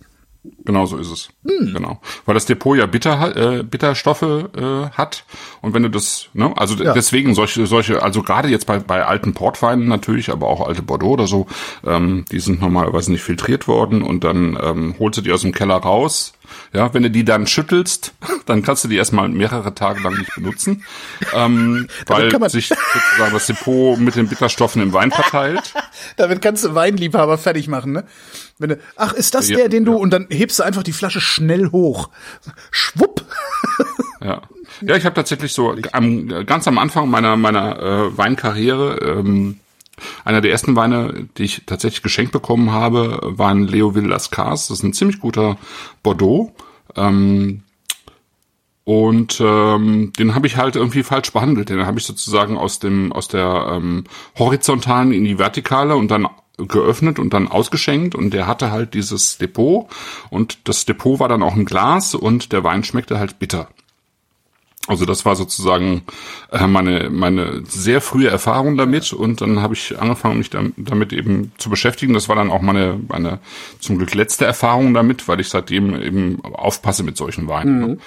Speaker 4: Genau so ist es.
Speaker 3: Hm.
Speaker 4: Genau. Weil das Depot ja Bitter, äh, Bitterstoffe äh, hat. Und wenn du das, ne, also
Speaker 3: Ja.
Speaker 4: deswegen solche, solche, also gerade jetzt bei, bei alten Portweinen natürlich, aber auch alte Bordeaux oder so, ähm, die sind normalerweise nicht filtriert worden und dann ähm, holst du die aus dem Keller raus. Ja, wenn du die dann schüttelst, dann kannst du die erstmal mehrere Tage lang nicht benutzen, ähm, weil sich sozusagen das Depot mit den Bitterstoffen im Wein verteilt.
Speaker 3: Damit kannst du Weinliebhaber fertig machen, ne? Wenn du, ach, ist das
Speaker 4: Ja,
Speaker 3: der, den du,
Speaker 4: ja.
Speaker 3: und dann hebst du einfach die Flasche schnell hoch. Schwupp.
Speaker 4: Ja, ja ich habe tatsächlich so am, ganz am Anfang meiner meiner äh, Weinkarriere ähm, einer der ersten Weine, die ich tatsächlich geschenkt bekommen habe, waren Leo Villas Cars. Das ist ein ziemlich guter Bordeaux. Ähm, und ähm, den habe ich halt irgendwie falsch behandelt. Den habe ich sozusagen aus dem aus der ähm, horizontalen in die vertikale und dann geöffnet und dann ausgeschenkt und der hatte halt dieses Depot und das Depot war dann auch ein Glas und der Wein schmeckte halt bitter. Also das war sozusagen äh, meine meine sehr frühe Erfahrung damit und dann habe ich angefangen mich dam- damit eben zu beschäftigen. Das war dann auch meine meine zum Glück letzte Erfahrung damit, weil ich seitdem eben aufpasse mit solchen Weinen. ne?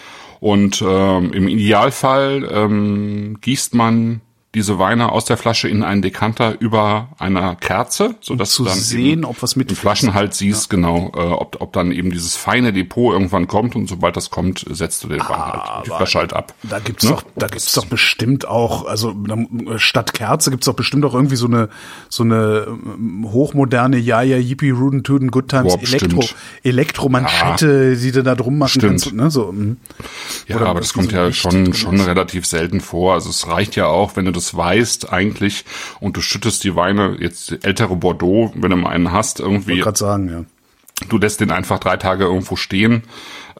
Speaker 4: Und ähm, im Idealfall ähm, gießt man diese Weine aus der Flasche in einen Dekanter über einer Kerze, so dass
Speaker 3: zu
Speaker 4: du dann
Speaker 3: sehen, ob was mit
Speaker 4: im Flaschenhals siehst, genau, äh, ob, ob dann eben dieses feine Depot irgendwann kommt und sobald das kommt, setzt du den Wein halt, die Flasche halt ab.
Speaker 3: Da gibt's
Speaker 4: Ne?
Speaker 3: doch, da gibt's doch bestimmt auch, also statt Kerze gibt's doch bestimmt auch irgendwie so eine so eine ähm, hochmoderne Ja ja Yippie Ruden Tuden Good Times
Speaker 4: Boah,
Speaker 3: Elektro
Speaker 4: bestimmt.
Speaker 3: Elektromanschette, die du da drum machen
Speaker 4: Stimmt.
Speaker 3: kannst, ne, so. mm.
Speaker 4: Ja,
Speaker 3: Oder
Speaker 4: aber das
Speaker 3: irgendwie
Speaker 4: kommt
Speaker 3: so
Speaker 4: ja schon, schon relativ selten vor. Also es reicht ja auch, wenn du das weißt eigentlich und du schüttest die Weine, jetzt ältere Bordeaux, wenn du mal einen hast, irgendwie,
Speaker 3: Wollte gerade sagen, ja.
Speaker 4: du lässt den einfach drei Tage irgendwo stehen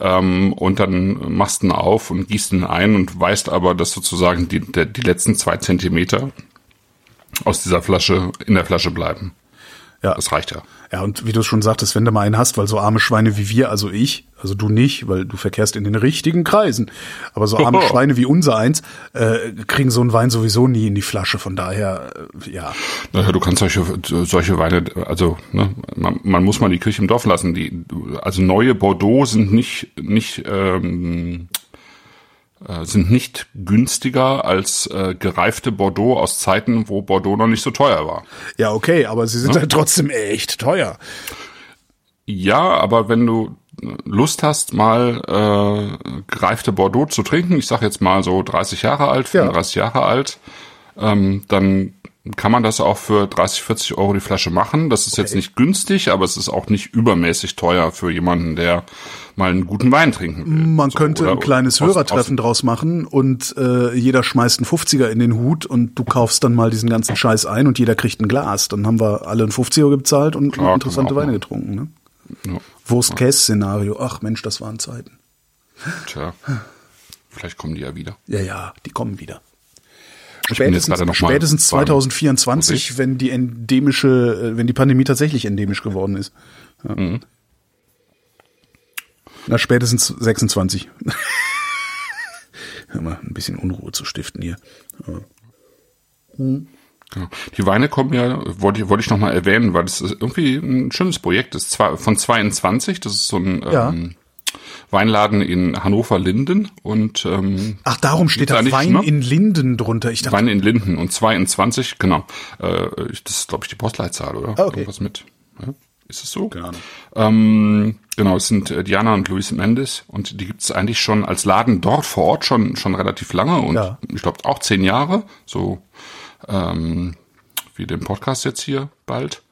Speaker 4: ähm, und dann machst ihn auf und gießt ihn ein und weißt aber, dass sozusagen die, der, die letzten zwei Zentimeter aus dieser Flasche in der Flasche bleiben.
Speaker 3: Ja.
Speaker 4: Das reicht ja.
Speaker 3: Ja, und wie du schon sagtest, wenn du mal einen hast, weil so arme Schweine wie wir, also ich, also du nicht, weil du verkehrst in den richtigen Kreisen, aber so arme. Schweine wie unser eins, äh, kriegen so einen Wein sowieso nie in die Flasche, von daher, äh, ja.
Speaker 4: Naja, du kannst solche, solche Weine, also ne, man, man muss mal die Kirche im Dorf lassen. Die, also neue Bordeaux sind nicht, nicht, ähm, äh, sind nicht günstiger als äh, gereifte Bordeaux aus Zeiten, wo Bordeaux noch nicht so teuer war.
Speaker 3: Ja, okay, aber sie sind halt trotzdem echt teuer.
Speaker 4: Ja, aber wenn du Lust hast, mal äh, gereifte Bordeaux zu trinken, ich sag jetzt mal so 30 Jahre alt, 35 Jahre alt, ähm, dann kann man das auch für 30, 40 Euro die Flasche machen. Das ist jetzt nicht günstig, aber es ist auch nicht übermäßig teuer für jemanden, der mal einen guten Wein trinken will.
Speaker 3: Man
Speaker 4: So,
Speaker 3: könnte ein kleines Hörertreffen draus machen und äh, jeder schmeißt einen 50er in den Hut und du kaufst dann mal diesen ganzen Scheiß ein und jeder kriegt ein Glas. Dann haben wir alle einen 50er bezahlt und
Speaker 4: Klar,
Speaker 3: interessante Weine
Speaker 4: machen.
Speaker 3: getrunken. Ne?
Speaker 4: Ja,
Speaker 3: Wurst-Käse-Szenario. Ach Mensch, das waren Zeiten.
Speaker 4: tja, vielleicht kommen die ja wieder.
Speaker 3: Ja, ja, die kommen wieder. Spätestens,
Speaker 4: mal
Speaker 3: spätestens
Speaker 4: beim-
Speaker 3: 2024, wenn die endemische, äh, wenn die Pandemie tatsächlich endemisch geworden ist. Ja.
Speaker 4: Mhm.
Speaker 3: Na, spätestens 26. Hör mal, ein bisschen Unruhe zu stiften hier.
Speaker 4: Genau. Die Weine kommen ja, wollte, wollte ich noch mal erwähnen, weil das ist irgendwie ein schönes Projekt. Das ist zwar von 22, das ist so ein
Speaker 3: Ja.
Speaker 4: ähm, Weinladen in Hannover-Linden und ähm,
Speaker 3: Ach, darum steht da Wein
Speaker 4: ne?
Speaker 3: in Linden drunter. Ich dachte,
Speaker 4: Wein in Linden und 22, genau. Äh, ich- das ist, glaube ich, die Postleitzahl, oder?
Speaker 3: Ah, okay.
Speaker 4: Irgendwas mit. Ja? Ist es so?
Speaker 3: Keine Ahnung.
Speaker 4: Ähm, genau, es sind äh, Diana und Luis Mendes und die gibt es eigentlich schon als Laden dort vor Ort schon schon relativ lange und
Speaker 3: Ja.
Speaker 4: ich glaube auch zehn Jahre, so ähm, wie den Podcast jetzt hier bald.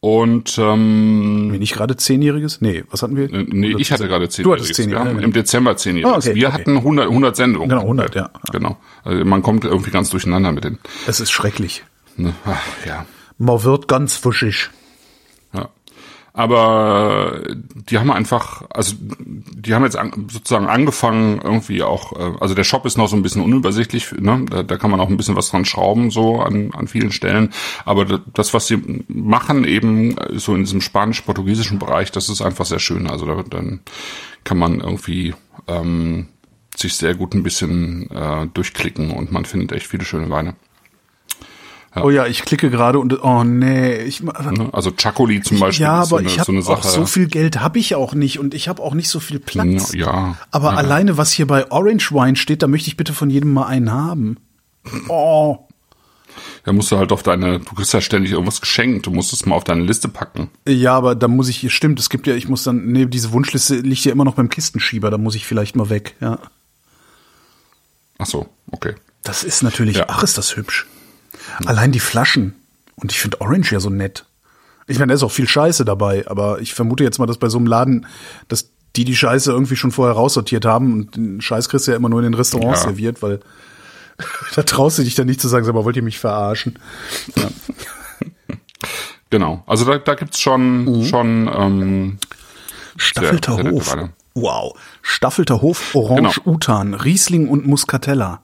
Speaker 4: Und ähm,
Speaker 3: bin ich gerade Zehnjähriges? Nee, was hatten wir?
Speaker 4: äh, nee, ich hatte gerade zehn
Speaker 3: Du hattest zehn
Speaker 4: Wir
Speaker 3: ja,
Speaker 4: im Dezember zehn Jahre.
Speaker 3: Ah, okay,
Speaker 4: wir
Speaker 3: okay.
Speaker 4: hatten 100, 100 Sendungen.
Speaker 3: Genau, 100, ja.
Speaker 4: Genau. Also man kommt irgendwie ganz durcheinander mit den.
Speaker 3: Es ist schrecklich.
Speaker 4: Ne, ach, ja.
Speaker 3: Man wird ganz wuschig.
Speaker 4: Aber die haben einfach, also die haben jetzt an, sozusagen angefangen, irgendwie auch, äh, also der Shop ist noch so ein bisschen unübersichtlich, ne? da, da kann man auch ein bisschen was dran schrauben, so an, an vielen Stellen. Aber da- das, was sie machen, eben äh, so in diesem spanisch-portugiesischen Bereich, das ist einfach sehr schön. Also da, dann kann man irgendwie ähm, sich sehr gut ein bisschen äh, durchklicken und man findet echt viele schöne Weine.
Speaker 3: Oh ja, ich klicke gerade und oh nee, ich
Speaker 4: Ne? Also Chacoli zum Beispiel
Speaker 3: ja,
Speaker 4: ist so
Speaker 3: aber
Speaker 4: eine,
Speaker 3: ich habe
Speaker 4: so eine
Speaker 3: auch
Speaker 4: Sache.
Speaker 3: so viel Geld habe ich auch nicht und ich habe auch nicht so viel Platz.
Speaker 4: Ja,
Speaker 3: aber
Speaker 4: ja.
Speaker 3: alleine was hier bei Orange Wine steht, da möchte ich bitte von jedem mal einen haben. Oh,
Speaker 4: Da musst du halt auf deine, du kriegst ja ständig irgendwas geschenkt, du musst es mal auf deine Liste packen.
Speaker 3: ja, aber da muss ich, stimmt, es gibt ja, ich muss dann, nee, diese Wunschliste liegt ja immer noch beim Kistenschieber, da muss ich vielleicht mal weg, ja.
Speaker 4: Ach so, okay.
Speaker 3: Das ist natürlich,
Speaker 4: Ja.
Speaker 3: ach, ist das hübsch. Allein die Flaschen. Und ich finde Orange ja so nett. Ich meine, da ist auch viel Scheiße dabei, aber ich vermute jetzt mal, dass bei so einem Laden, dass die die Scheiße irgendwie schon vorher raussortiert haben und den Scheiß kriegst du ja immer nur in den Restaurants
Speaker 4: Ja.
Speaker 3: serviert, weil da traust du dich dann nicht zu sagen, sag mal, wollt ihr mich verarschen? Ja.
Speaker 4: Genau. Also da, da gibt's schon,
Speaker 3: Mhm.
Speaker 4: schon, ähm,
Speaker 3: Staffelter
Speaker 4: sehr
Speaker 3: Hof.
Speaker 4: Weine.
Speaker 3: Wow. Staffelter Hof, Orange,
Speaker 4: Genau.
Speaker 3: Utan, Riesling und Muscatella.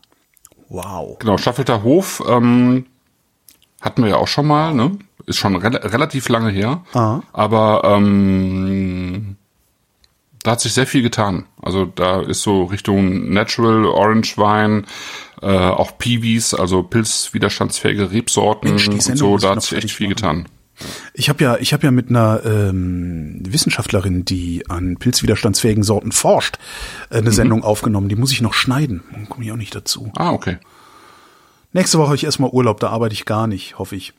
Speaker 3: Wow.
Speaker 4: genau, Staffelter Hof, ähm, hatten wir ja auch schon mal, ne? Ist schon rel relativ lange her.
Speaker 3: Ah.
Speaker 4: Aber ähm, da hat sich sehr viel getan. Also da ist so Richtung Natural Orange Wein, äh, auch Peewees, also pilzwiderstandsfähige Rebsorten
Speaker 3: Mensch,
Speaker 4: und so, da hat sich echt viel
Speaker 3: machen.
Speaker 4: getan.
Speaker 3: Ich habe ja, ich habe ja mit einer ähm, Wissenschaftlerin, die an pilzwiderstandsfähigen Sorten forscht, äh,
Speaker 4: Mhm.
Speaker 3: eine Sendung aufgenommen. Die muss ich noch schneiden. Komme ich auch nicht dazu.
Speaker 4: Ah, okay.
Speaker 3: Nächste Woche habe ich erstmal Urlaub, da arbeite ich gar nicht, hoffe ich.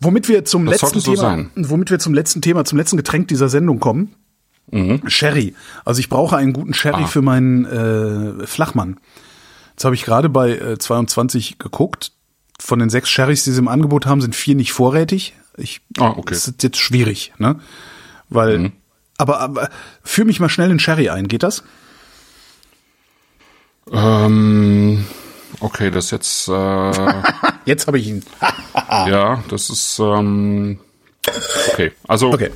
Speaker 3: Womit wir zum
Speaker 4: Das
Speaker 3: letzten
Speaker 4: so
Speaker 3: Thema,
Speaker 4: sein.
Speaker 3: womit wir zum letzten Thema, zum letzten Getränk dieser Sendung kommen. Sherry. Also ich brauche einen guten Sherry
Speaker 4: Mhm. Ah.
Speaker 3: für meinen äh, Flachmann. Jetzt habe ich gerade bei äh, 22 geguckt. Von den sechs Sherrys, die sie im Angebot haben, sind vier nicht vorrätig. Ich,
Speaker 4: Ah, okay.
Speaker 3: Das ist jetzt schwierig, ne? Weil,
Speaker 4: Mhm.
Speaker 3: aber, aber führ mich mal schnell in Sherry ein. Geht das?
Speaker 4: Ähm, okay, das jetzt, äh,
Speaker 3: Jetzt habe ich ihn.
Speaker 4: ja, das ist, ähm, okay. Also,
Speaker 3: Okay.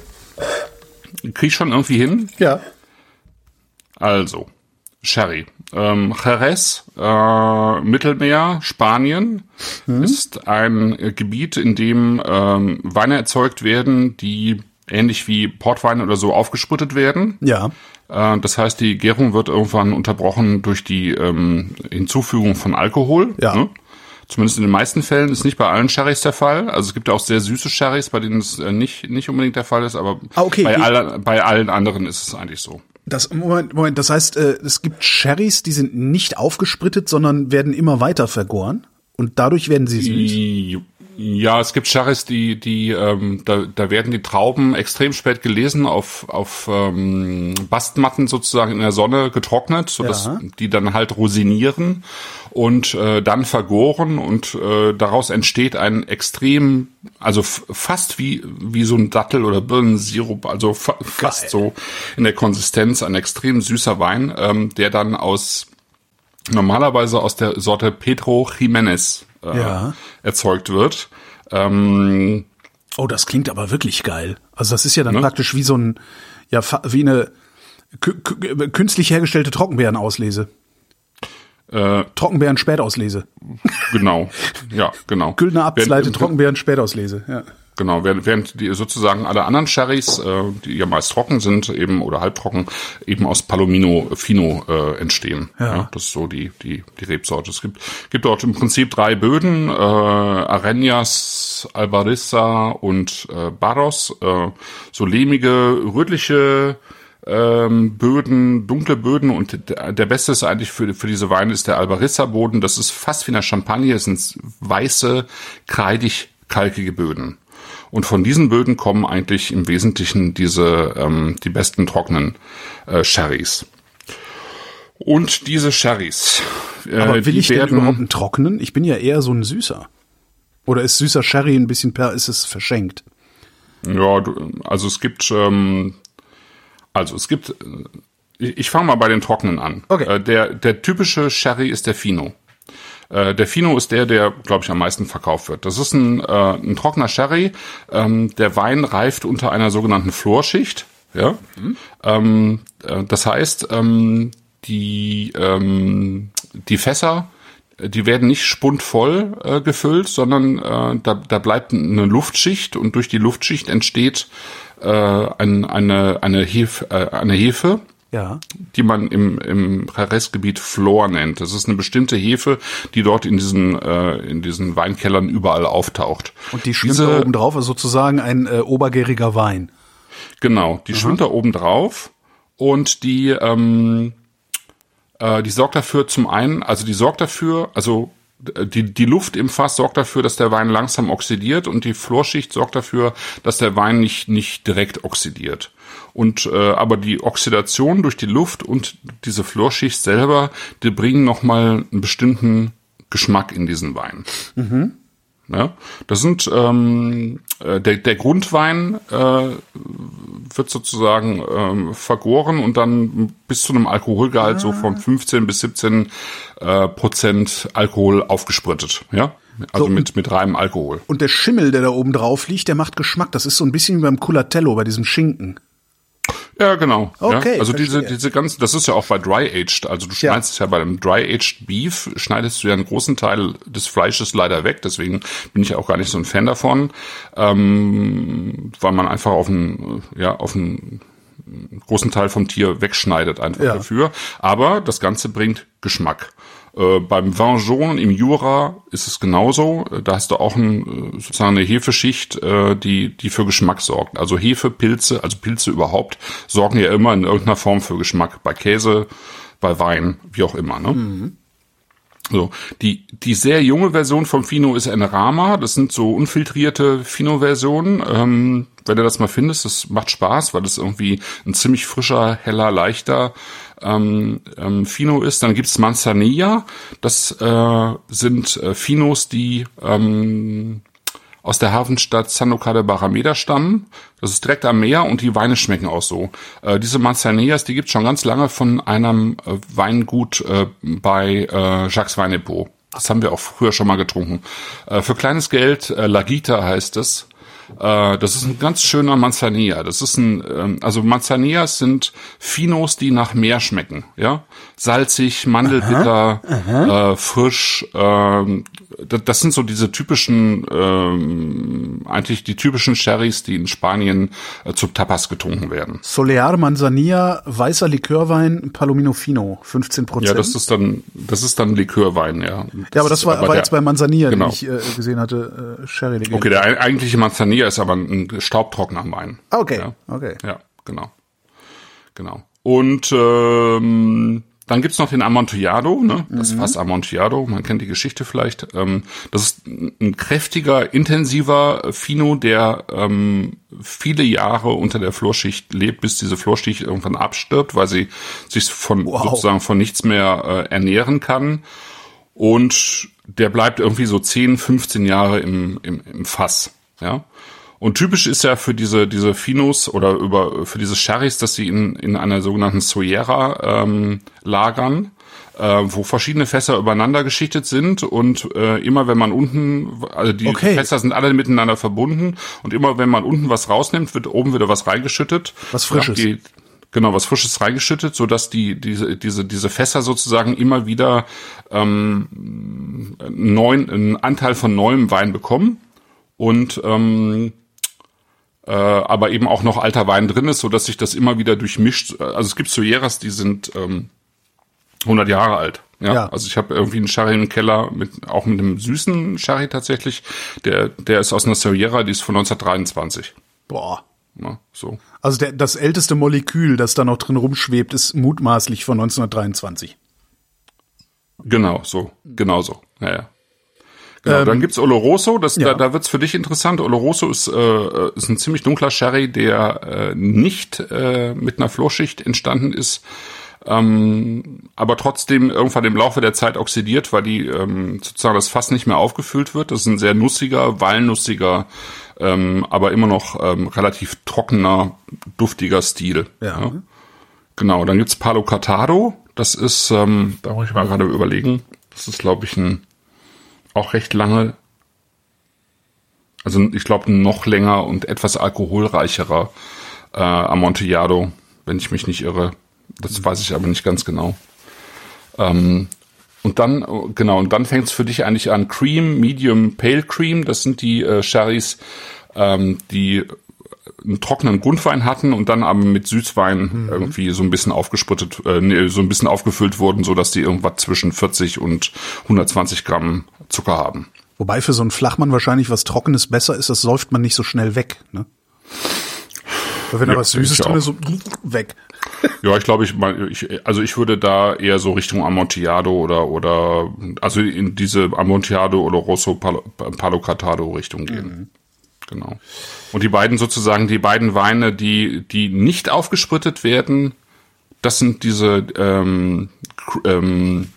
Speaker 4: krieg ich schon irgendwie hin.
Speaker 3: Ja.
Speaker 4: Also, Sherry. Ähm, Jerez, äh, Mittelmeer, Spanien, ist ein Gebiet, in dem ähm, Weine erzeugt werden, die ähnlich wie Portweine oder so aufgesprittet werden.
Speaker 3: Ja.
Speaker 4: Äh, das heißt, die Gärung wird irgendwann unterbrochen durch die ähm, Hinzufügung von Alkohol.
Speaker 3: Ja.
Speaker 4: Ne? Zumindest in den meisten Fällen ist nicht bei allen Sherrys der Fall. Also es gibt ja auch sehr süße Sherrys, bei denen es äh, nicht, nicht unbedingt der Fall ist, aber
Speaker 3: Ah, okay.
Speaker 4: bei, aller, bei allen anderen ist es eigentlich so.
Speaker 3: Das, Moment, Moment, das heißt, äh, es gibt Sherrys, die sind nicht aufgesprittet, sondern werden immer weiter vergoren. Und dadurch werden sie süß.
Speaker 4: Ja, es gibt Sherrys, die, die, ähm, da, da werden die Trauben extrem spät gelesen, auf, auf ähm, Bastmatten sozusagen in der Sonne getrocknet, sodass
Speaker 3: Ja.
Speaker 4: die dann halt rosinieren und äh, dann vergoren und äh, daraus entsteht ein extrem, also fast wie, wie so ein Dattel- oder Birnensirup, also fa fast so in der Konsistenz ein extrem süßer Wein, ähm, der dann aus normalerweise aus der Sorte Pedro Jiménez äh,
Speaker 3: Ja.
Speaker 4: erzeugt wird. Ähm,
Speaker 3: Oh, das klingt aber wirklich geil. Also das ist ja dann
Speaker 4: Ne?
Speaker 3: praktisch wie so ein, ja, wie eine kü- kü- künstlich hergestellte Trockenbeerenauslese.
Speaker 4: äh,
Speaker 3: Trockenbeeren-Spätauslese.
Speaker 4: genau, ja, genau.
Speaker 3: Güldner Abtsleite
Speaker 4: Während-
Speaker 3: Trockenbeeren-Spätauslese. Ja.
Speaker 4: Genau, während, während die sozusagen alle anderen Sherrys, äh, die ja meist trocken sind, eben oder halbtrocken, eben aus Palomino Fino äh, entstehen.
Speaker 3: Ja.
Speaker 4: das ist so die die die Rebsorte. Es gibt gibt dort im Prinzip drei Böden: äh, Arenas, Albarissa und äh, Barros. Äh, so lehmige, rötliche ähm, Böden, dunkle Böden und der, der beste ist eigentlich für, für diese Weine ist der Albarissa-Boden. Das ist fast wie eine Champagne, es sind weiße, kreidig kalkige Böden. Und von diesen Böden kommen eigentlich im Wesentlichen diese ähm, die besten trockenen äh, Sherrys. Und diese Sherrys, äh,
Speaker 3: Aber will ich denn
Speaker 4: werden,
Speaker 3: überhaupt einen trockenen? Ich bin ja eher so ein Süßer. Oder ist süßer Sherry ein bisschen per, ist es verschenkt?
Speaker 4: Ja, du, also es gibt, ähm, also es gibt, äh, ich, ich fange mal bei den Trockenen an.
Speaker 3: Okay.
Speaker 4: Äh, der, der typische Sherry ist der Fino. Äh, der Fino ist der, der, glaube ich, am meisten verkauft wird. Das ist ein, äh, ein trockener Sherry. Ähm, der Wein reift unter einer sogenannten Florschicht. Ja? Ähm, äh, das heißt, ähm, die, ähm, die Fässer, die werden nicht spundvoll äh, gefüllt, sondern äh, da, da bleibt eine Luftschicht und durch die Luftschicht entsteht äh, ein, eine, eine, Hef, äh, eine Hefe,
Speaker 3: Ja.
Speaker 4: die man im, im Jerez-Gebiet Flor nennt. Das ist eine bestimmte Hefe, die dort in diesen, äh, in diesen Weinkellern überall auftaucht.
Speaker 3: Und die schwimmt
Speaker 4: Diese-
Speaker 3: da oben drauf, also sozusagen ein äh, obergäriger Wein.
Speaker 4: Genau, die schwimmt da oben drauf und die, ähm, äh, die sorgt dafür zum einen, also die sorgt dafür, also äh, die, die Luft im Fass sorgt dafür, dass der Wein langsam oxidiert und die Florschicht sorgt dafür, dass der Wein nicht, nicht direkt oxidiert. Und äh, aber die Oxidation durch die Luft und diese Florschicht selber, die bringen nochmal einen bestimmten Geschmack in diesen Wein. Ja, das sind ähm, äh, der, der Grundwein äh, wird sozusagen ähm, vergoren und dann bis zu einem Alkoholgehalt so von 15 bis 17 äh, Prozent Alkohol aufgesprittet. Ja, also
Speaker 3: So.
Speaker 4: mit mit reinem Alkohol.
Speaker 3: Und der Schimmel, der da oben drauf liegt, der macht Geschmack. Das ist so ein bisschen wie beim Culatello, bei diesem Schinken.
Speaker 4: Ja, genau.
Speaker 3: Okay,
Speaker 4: ja. Also diese,
Speaker 3: verstehe.
Speaker 4: diese ganzen, das ist ja auch bei Dry Aged. Also du
Speaker 3: Ja.
Speaker 4: schneidest es ja bei einem Dry Aged Beef, schneidest du ja einen großen Teil des Fleisches leider weg. Deswegen bin ich auch gar nicht so ein Fan davon, ähm, weil man einfach auf einen, ja, auf einen großen Teil vom Tier wegschneidet einfach
Speaker 3: Ja.
Speaker 4: dafür. Aber das Ganze bringt Geschmack. Äh, beim Vin Jaune im Jura ist es genauso. Äh, Da hast du auch ein, äh, sozusagen eine Hefeschicht, äh, die, die für Geschmack sorgt. Also Hefe, Pilze, also Pilze überhaupt, sorgen ja immer in irgendeiner Form für Geschmack. Bei Käse, bei Wein, wie auch immer. Ne? So, die, die sehr junge Version vom Fino ist ein Rama. Das sind so unfiltrierte Fino-Versionen. Ähm, wenn du das mal findest, das macht Spaß, weil das irgendwie ein ziemlich frischer, heller, leichter ähm, ähm, Fino ist. Dann gibt's Manzanilla. Das äh, sind äh, Finos, die ähm, aus der Hafenstadt San de Barrameda stammen. Das ist direkt am Meer und die Weine schmecken auch so. Äh, diese Manzanillas, die gibt's schon ganz lange von einem äh, Weingut äh, bei äh, Jacques Weinepot. Das haben wir auch früher schon mal getrunken. Äh, für kleines Geld, äh, Lagita heißt es. Äh, das ist ein ganz schöner Manzanilla. Das ist ein, ähm, also Manzanillas sind Finos, die nach Meer schmecken, ja. Salzig, Mandelbitter, Äh, frisch. Ähm, das, das sind so diese typischen, ähm, eigentlich die typischen Sherrys, die in Spanien äh, zu Tapas getrunken werden.
Speaker 3: Solear Manzanilla, weißer Likörwein, Palomino Fino, 15 Prozent.
Speaker 4: Ja, das ist dann, das ist dann Likörwein, ja.
Speaker 3: ja, aber das war aber
Speaker 4: der-
Speaker 3: jetzt bei Manzanilla,
Speaker 4: genau.
Speaker 3: den ich äh, gesehen hatte, äh, Sherry Legende.
Speaker 4: Okay, der ei- eigentliche Manzanilla ist aber ein staubtrockener Wein.
Speaker 3: Ah, okay,
Speaker 4: Ja.
Speaker 3: okay.
Speaker 4: Ja, genau. Genau. Und ähm, dann gibt's noch den Amontillado, ne? das Fass Amontillado, man kennt die Geschichte vielleicht. Ähm, das ist ein kräftiger, intensiver Fino, der ähm, viele Jahre unter der Florschicht lebt, bis diese Florschicht irgendwann abstirbt, weil sie sich von
Speaker 3: Wow.
Speaker 4: sozusagen von nichts mehr äh, ernähren kann. Und der bleibt irgendwie so 10, 15 Jahre im, im, im Fass. Ja. Und typisch ist ja für diese, diese Finos oder über, für diese Sherrys, dass sie in, in einer sogenannten Soyera ähm, lagern, äh, wo verschiedene Fässer übereinander geschichtet sind und äh, immer wenn man unten, also die
Speaker 3: Okay.
Speaker 4: Fässer sind alle miteinander verbunden und immer wenn man unten was rausnimmt, wird oben wieder was reingeschüttet.
Speaker 3: Was Frisches.
Speaker 4: Die, Genau, was Frisches reingeschüttet, so dass die diese diese diese Fässer sozusagen immer wieder ähm, neuen einen Anteil von neuem Wein bekommen und ähm, äh, aber eben auch noch alter Wein drin ist, so dass sich das immer wieder durchmischt. Also es gibt Soyeras, die sind ähm, 100 Jahre alt. Ja,
Speaker 3: Ja.
Speaker 4: also ich habe irgendwie einen Sherry im Keller mit auch mit einem süßen Sherry tatsächlich. Der der ist aus einer Soyera, die ist von 1923.
Speaker 3: Boah.
Speaker 4: Ja, so.
Speaker 3: Also der, das älteste Molekül, das da noch drin rumschwebt, ist mutmaßlich von 1923.
Speaker 4: Genau, so, genau so. Ja, ja. Genau, dann gibt's Oloroso, das,
Speaker 3: ja.
Speaker 4: da, da wird's für dich interessant. Oloroso ist, äh, ist ein ziemlich dunkler Sherry, der äh, nicht äh, mit einer Florschicht entstanden ist, ähm, aber trotzdem irgendwann im Laufe der Zeit oxidiert, weil die ähm, sozusagen das Fass nicht mehr aufgefüllt wird. Das ist ein sehr nussiger, walnussiger, ähm, aber immer noch ähm, relativ trockener, duftiger Stil.
Speaker 3: Ja.
Speaker 4: Genau, dann gibt's Palo Cortado. Das ist, ähm, da muss ich mal gerade überlegen. Das ist, glaube ich, ein auch recht lange, also ich glaube noch länger und etwas alkoholreicherer äh, Amontillado, wenn ich mich nicht irre. Das weiß ich aber nicht ganz genau. Ähm, und dann, genau, und dann fängt es für dich eigentlich an. Cream, Medium, Pale Cream, das sind die äh, Sherrys, ähm, die einen trockenen Grundwein hatten und dann aber mit Süßwein irgendwie so ein bisschen aufgesprittet, äh, nee, so ein bisschen aufgefüllt wurden, so dass die irgendwas zwischen 40 und 120 Gramm Zucker haben.
Speaker 3: Wobei für so einen Flachmann wahrscheinlich was Trockenes besser ist, das säuft man nicht so schnell weg. Ne? Weil wenn da
Speaker 4: Ja,
Speaker 3: was Süßes drin ist, so weg.
Speaker 4: Ja, ich glaube, ich, ich, also ich würde da eher so Richtung Amontillado oder oder also in diese Amontillado oder Rosso Palo, Palo Cortado Richtung gehen. Genau. Und die beiden sozusagen, die beiden Weine, die die nicht aufgesprittet werden, das sind diese ähm, ähm,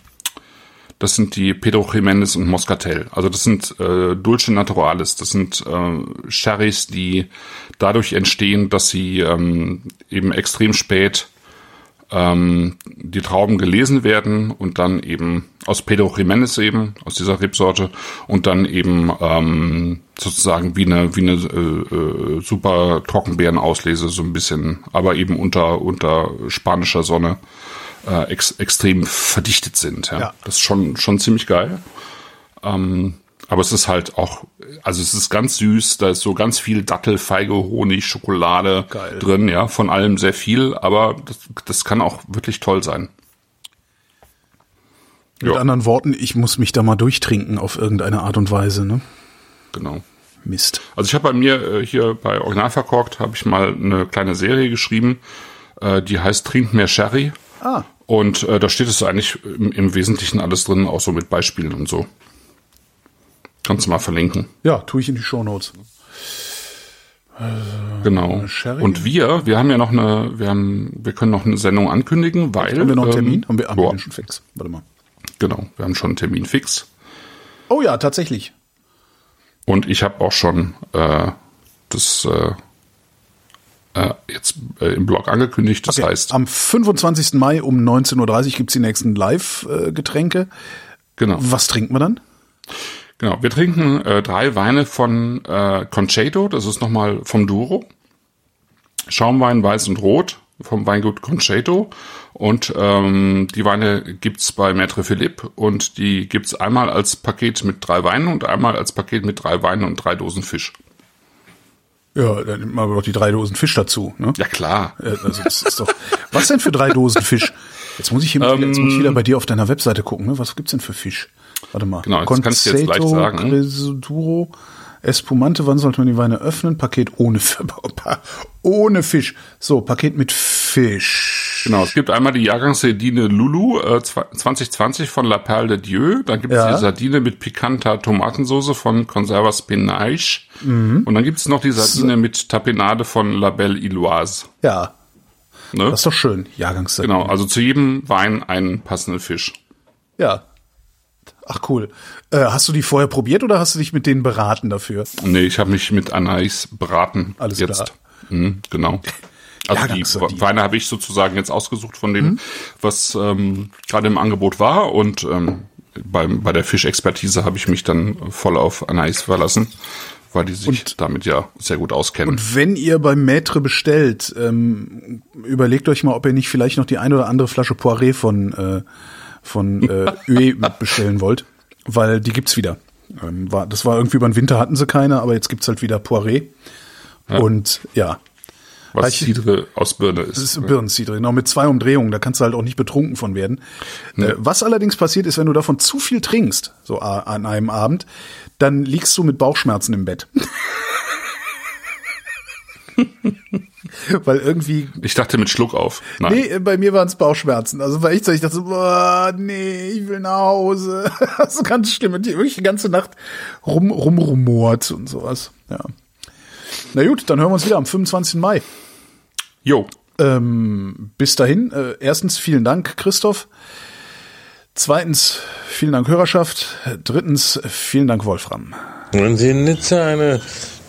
Speaker 4: das sind die Pedro Jiménez und Moscatel. Also das sind äh, Dulce Naturales. Das sind äh, Sherrys, die dadurch entstehen, dass sie ähm, eben extrem spät ähm, die Trauben gelesen werden und dann eben aus Pedro Jiménez eben, aus dieser Rebsorte und dann eben ähm, sozusagen wie eine, wie eine äh, äh, super Trockenbeerenauslese so ein bisschen, aber eben unter, unter spanischer Sonne äh, ex, extrem verdichtet sind. Ja.
Speaker 3: Ja.
Speaker 4: Das ist schon, schon ziemlich geil. Ähm, aber es ist halt auch, also es ist ganz süß, da ist so ganz viel Dattel, Feige, Honig, Schokolade
Speaker 3: Geil.
Speaker 4: drin, ja, von allem sehr viel, aber das, das kann auch wirklich toll sein.
Speaker 3: Mit
Speaker 4: Ja.
Speaker 3: anderen Worten, ich muss mich da mal durchtrinken auf irgendeine Art und Weise. Ne?
Speaker 4: Genau.
Speaker 3: Mist.
Speaker 4: Also ich habe bei mir äh, hier bei Original verkorkt, habe ich mal eine kleine Serie geschrieben, äh, die heißt Trink mehr Sherry.
Speaker 3: Ah.
Speaker 4: Und äh, da steht es eigentlich im, im Wesentlichen alles drin, auch so mit Beispielen und so. Kannst du mal verlinken.
Speaker 3: Ja, tue ich in die Shownotes.
Speaker 4: Genau.
Speaker 3: Sherry?
Speaker 4: Und wir, wir haben ja noch eine, wir haben, wir können noch eine Sendung ankündigen, weil.
Speaker 3: Haben wir noch einen
Speaker 4: ähm,
Speaker 3: Termin? Haben wir, haben wir
Speaker 4: ja,
Speaker 3: den schon fix? Warte mal.
Speaker 4: genau, wir haben schon einen Termin fix.
Speaker 3: Oh ja, tatsächlich.
Speaker 4: Und ich habe auch schon äh, das äh, äh, jetzt äh, im Blog angekündigt. Das
Speaker 3: Okay.
Speaker 4: heißt,
Speaker 3: Am 25. Mai um 19.30 Uhr gibt's die nächsten Live-Getränke.
Speaker 4: genau,
Speaker 3: Was trinken wir dann?
Speaker 4: Genau. Wir trinken äh, drei Weine von äh, Concedo. Das ist nochmal vom Duro. Schaumwein weiß und rot vom Weingut Concedo. Und ähm, die Weine gibt's bei Maître Philippe und die gibt's einmal als Paket mit drei Weinen und einmal als Paket mit drei Weinen und drei Dosen Fisch.
Speaker 3: Ja, dann nimmt man aber doch die drei Dosen Fisch dazu. Ne?
Speaker 4: Ja klar.
Speaker 3: Also das ist doch. Was denn für drei Dosen Fisch? Jetzt muss ich, hier, jetzt muss ich wieder bei dir auf deiner Webseite gucken. Ne? Was gibt's denn für Fisch? Warte mal.
Speaker 4: Genau, das kannst du jetzt leicht sagen.
Speaker 3: Cresuduro, Espumante. Wann sollte man die Weine öffnen? Paket ohne ohne Fisch. So, Paket mit Fisch.
Speaker 4: Genau, es gibt einmal die Jahrgangsardine Lulu äh, 2020 von La Perle de Dieu. Dann gibt es
Speaker 3: Ja.
Speaker 4: die Sardine mit pikanter Tomatensoße von Conservas Penage.
Speaker 3: Mhm.
Speaker 4: Und dann gibt es noch die Sardine mit Tapenade von La Belle Iloise.
Speaker 3: Ja,
Speaker 4: Ne?
Speaker 3: das ist doch schön. Jahrgangszeit.
Speaker 4: Genau, also zu jedem Wein einen passenden Fisch.
Speaker 3: Ja. Ach cool. Äh, hast du die vorher probiert oder hast du dich mit denen beraten dafür?
Speaker 4: Nee, ich habe mich mit Anais beraten.
Speaker 3: Alles
Speaker 4: jetzt.
Speaker 3: klar.
Speaker 4: Mhm, genau. Also die
Speaker 3: Jahrgangssardine.
Speaker 4: Weine habe ich sozusagen jetzt ausgesucht von dem, was ähm, gerade im Angebot war. Und ähm, beim, bei der Fischexpertise habe ich mich dann voll auf Anais verlassen, weil die sich damit ja sehr gut auskennen.
Speaker 3: Wenn ihr beim Maître bestellt, ähm, überlegt euch mal, ob ihr nicht vielleicht noch die ein oder andere Flasche Poiré von äh, von äh, Ue bestellen wollt, weil die gibt's wieder. Ähm, war, das war irgendwie über den Winter hatten sie keine, aber jetzt gibt's halt wieder Poiré. Und ja,
Speaker 4: was
Speaker 3: ich-
Speaker 4: Cidre aus Birne ist.
Speaker 3: das ist Birnencidre, genau mit zwei Umdrehungen, da kannst du halt auch nicht betrunken von werden. Äh, was allerdings passiert ist, wenn du davon zu viel trinkst, so an einem Abend, dann liegst du mit Bauchschmerzen im Bett. Weil irgendwie
Speaker 4: Ich dachte mit Schluck auf. Nein.
Speaker 3: Nee, bei mir waren es Bauchschmerzen. Also war so, ich dachte so, boah, nee, ich will nach Hause. Das ist ganz schlimm. Und die wirklich die ganze Nacht rum, rumrumort und sowas. Ja. Na gut, dann hören wir uns wieder am 25. Mai.
Speaker 4: Jo.
Speaker 3: Ähm, bis dahin, äh, erstens vielen Dank, Christoph. Zweitens, vielen Dank, Hörerschaft. Drittens, vielen Dank, Wolfram.
Speaker 5: Wenn Sie in Nizza eine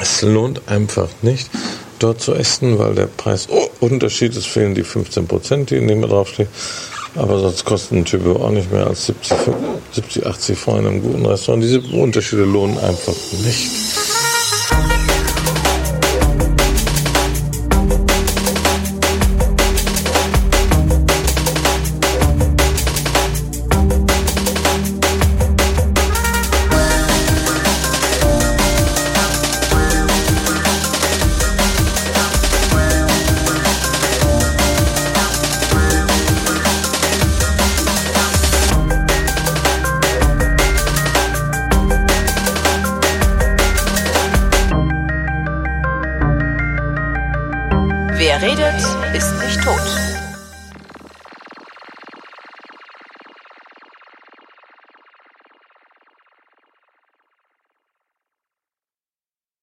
Speaker 5: Es lohnt einfach nicht, dort zu essen, weil der Preisunterschied ist, fehlen die 15 Prozent, die in dem draufstehen. Aber sonst kostet ein Typ auch nicht mehr als 70, 70 80 Franken in einem guten Restaurant. Diese Unterschiede lohnen einfach nicht.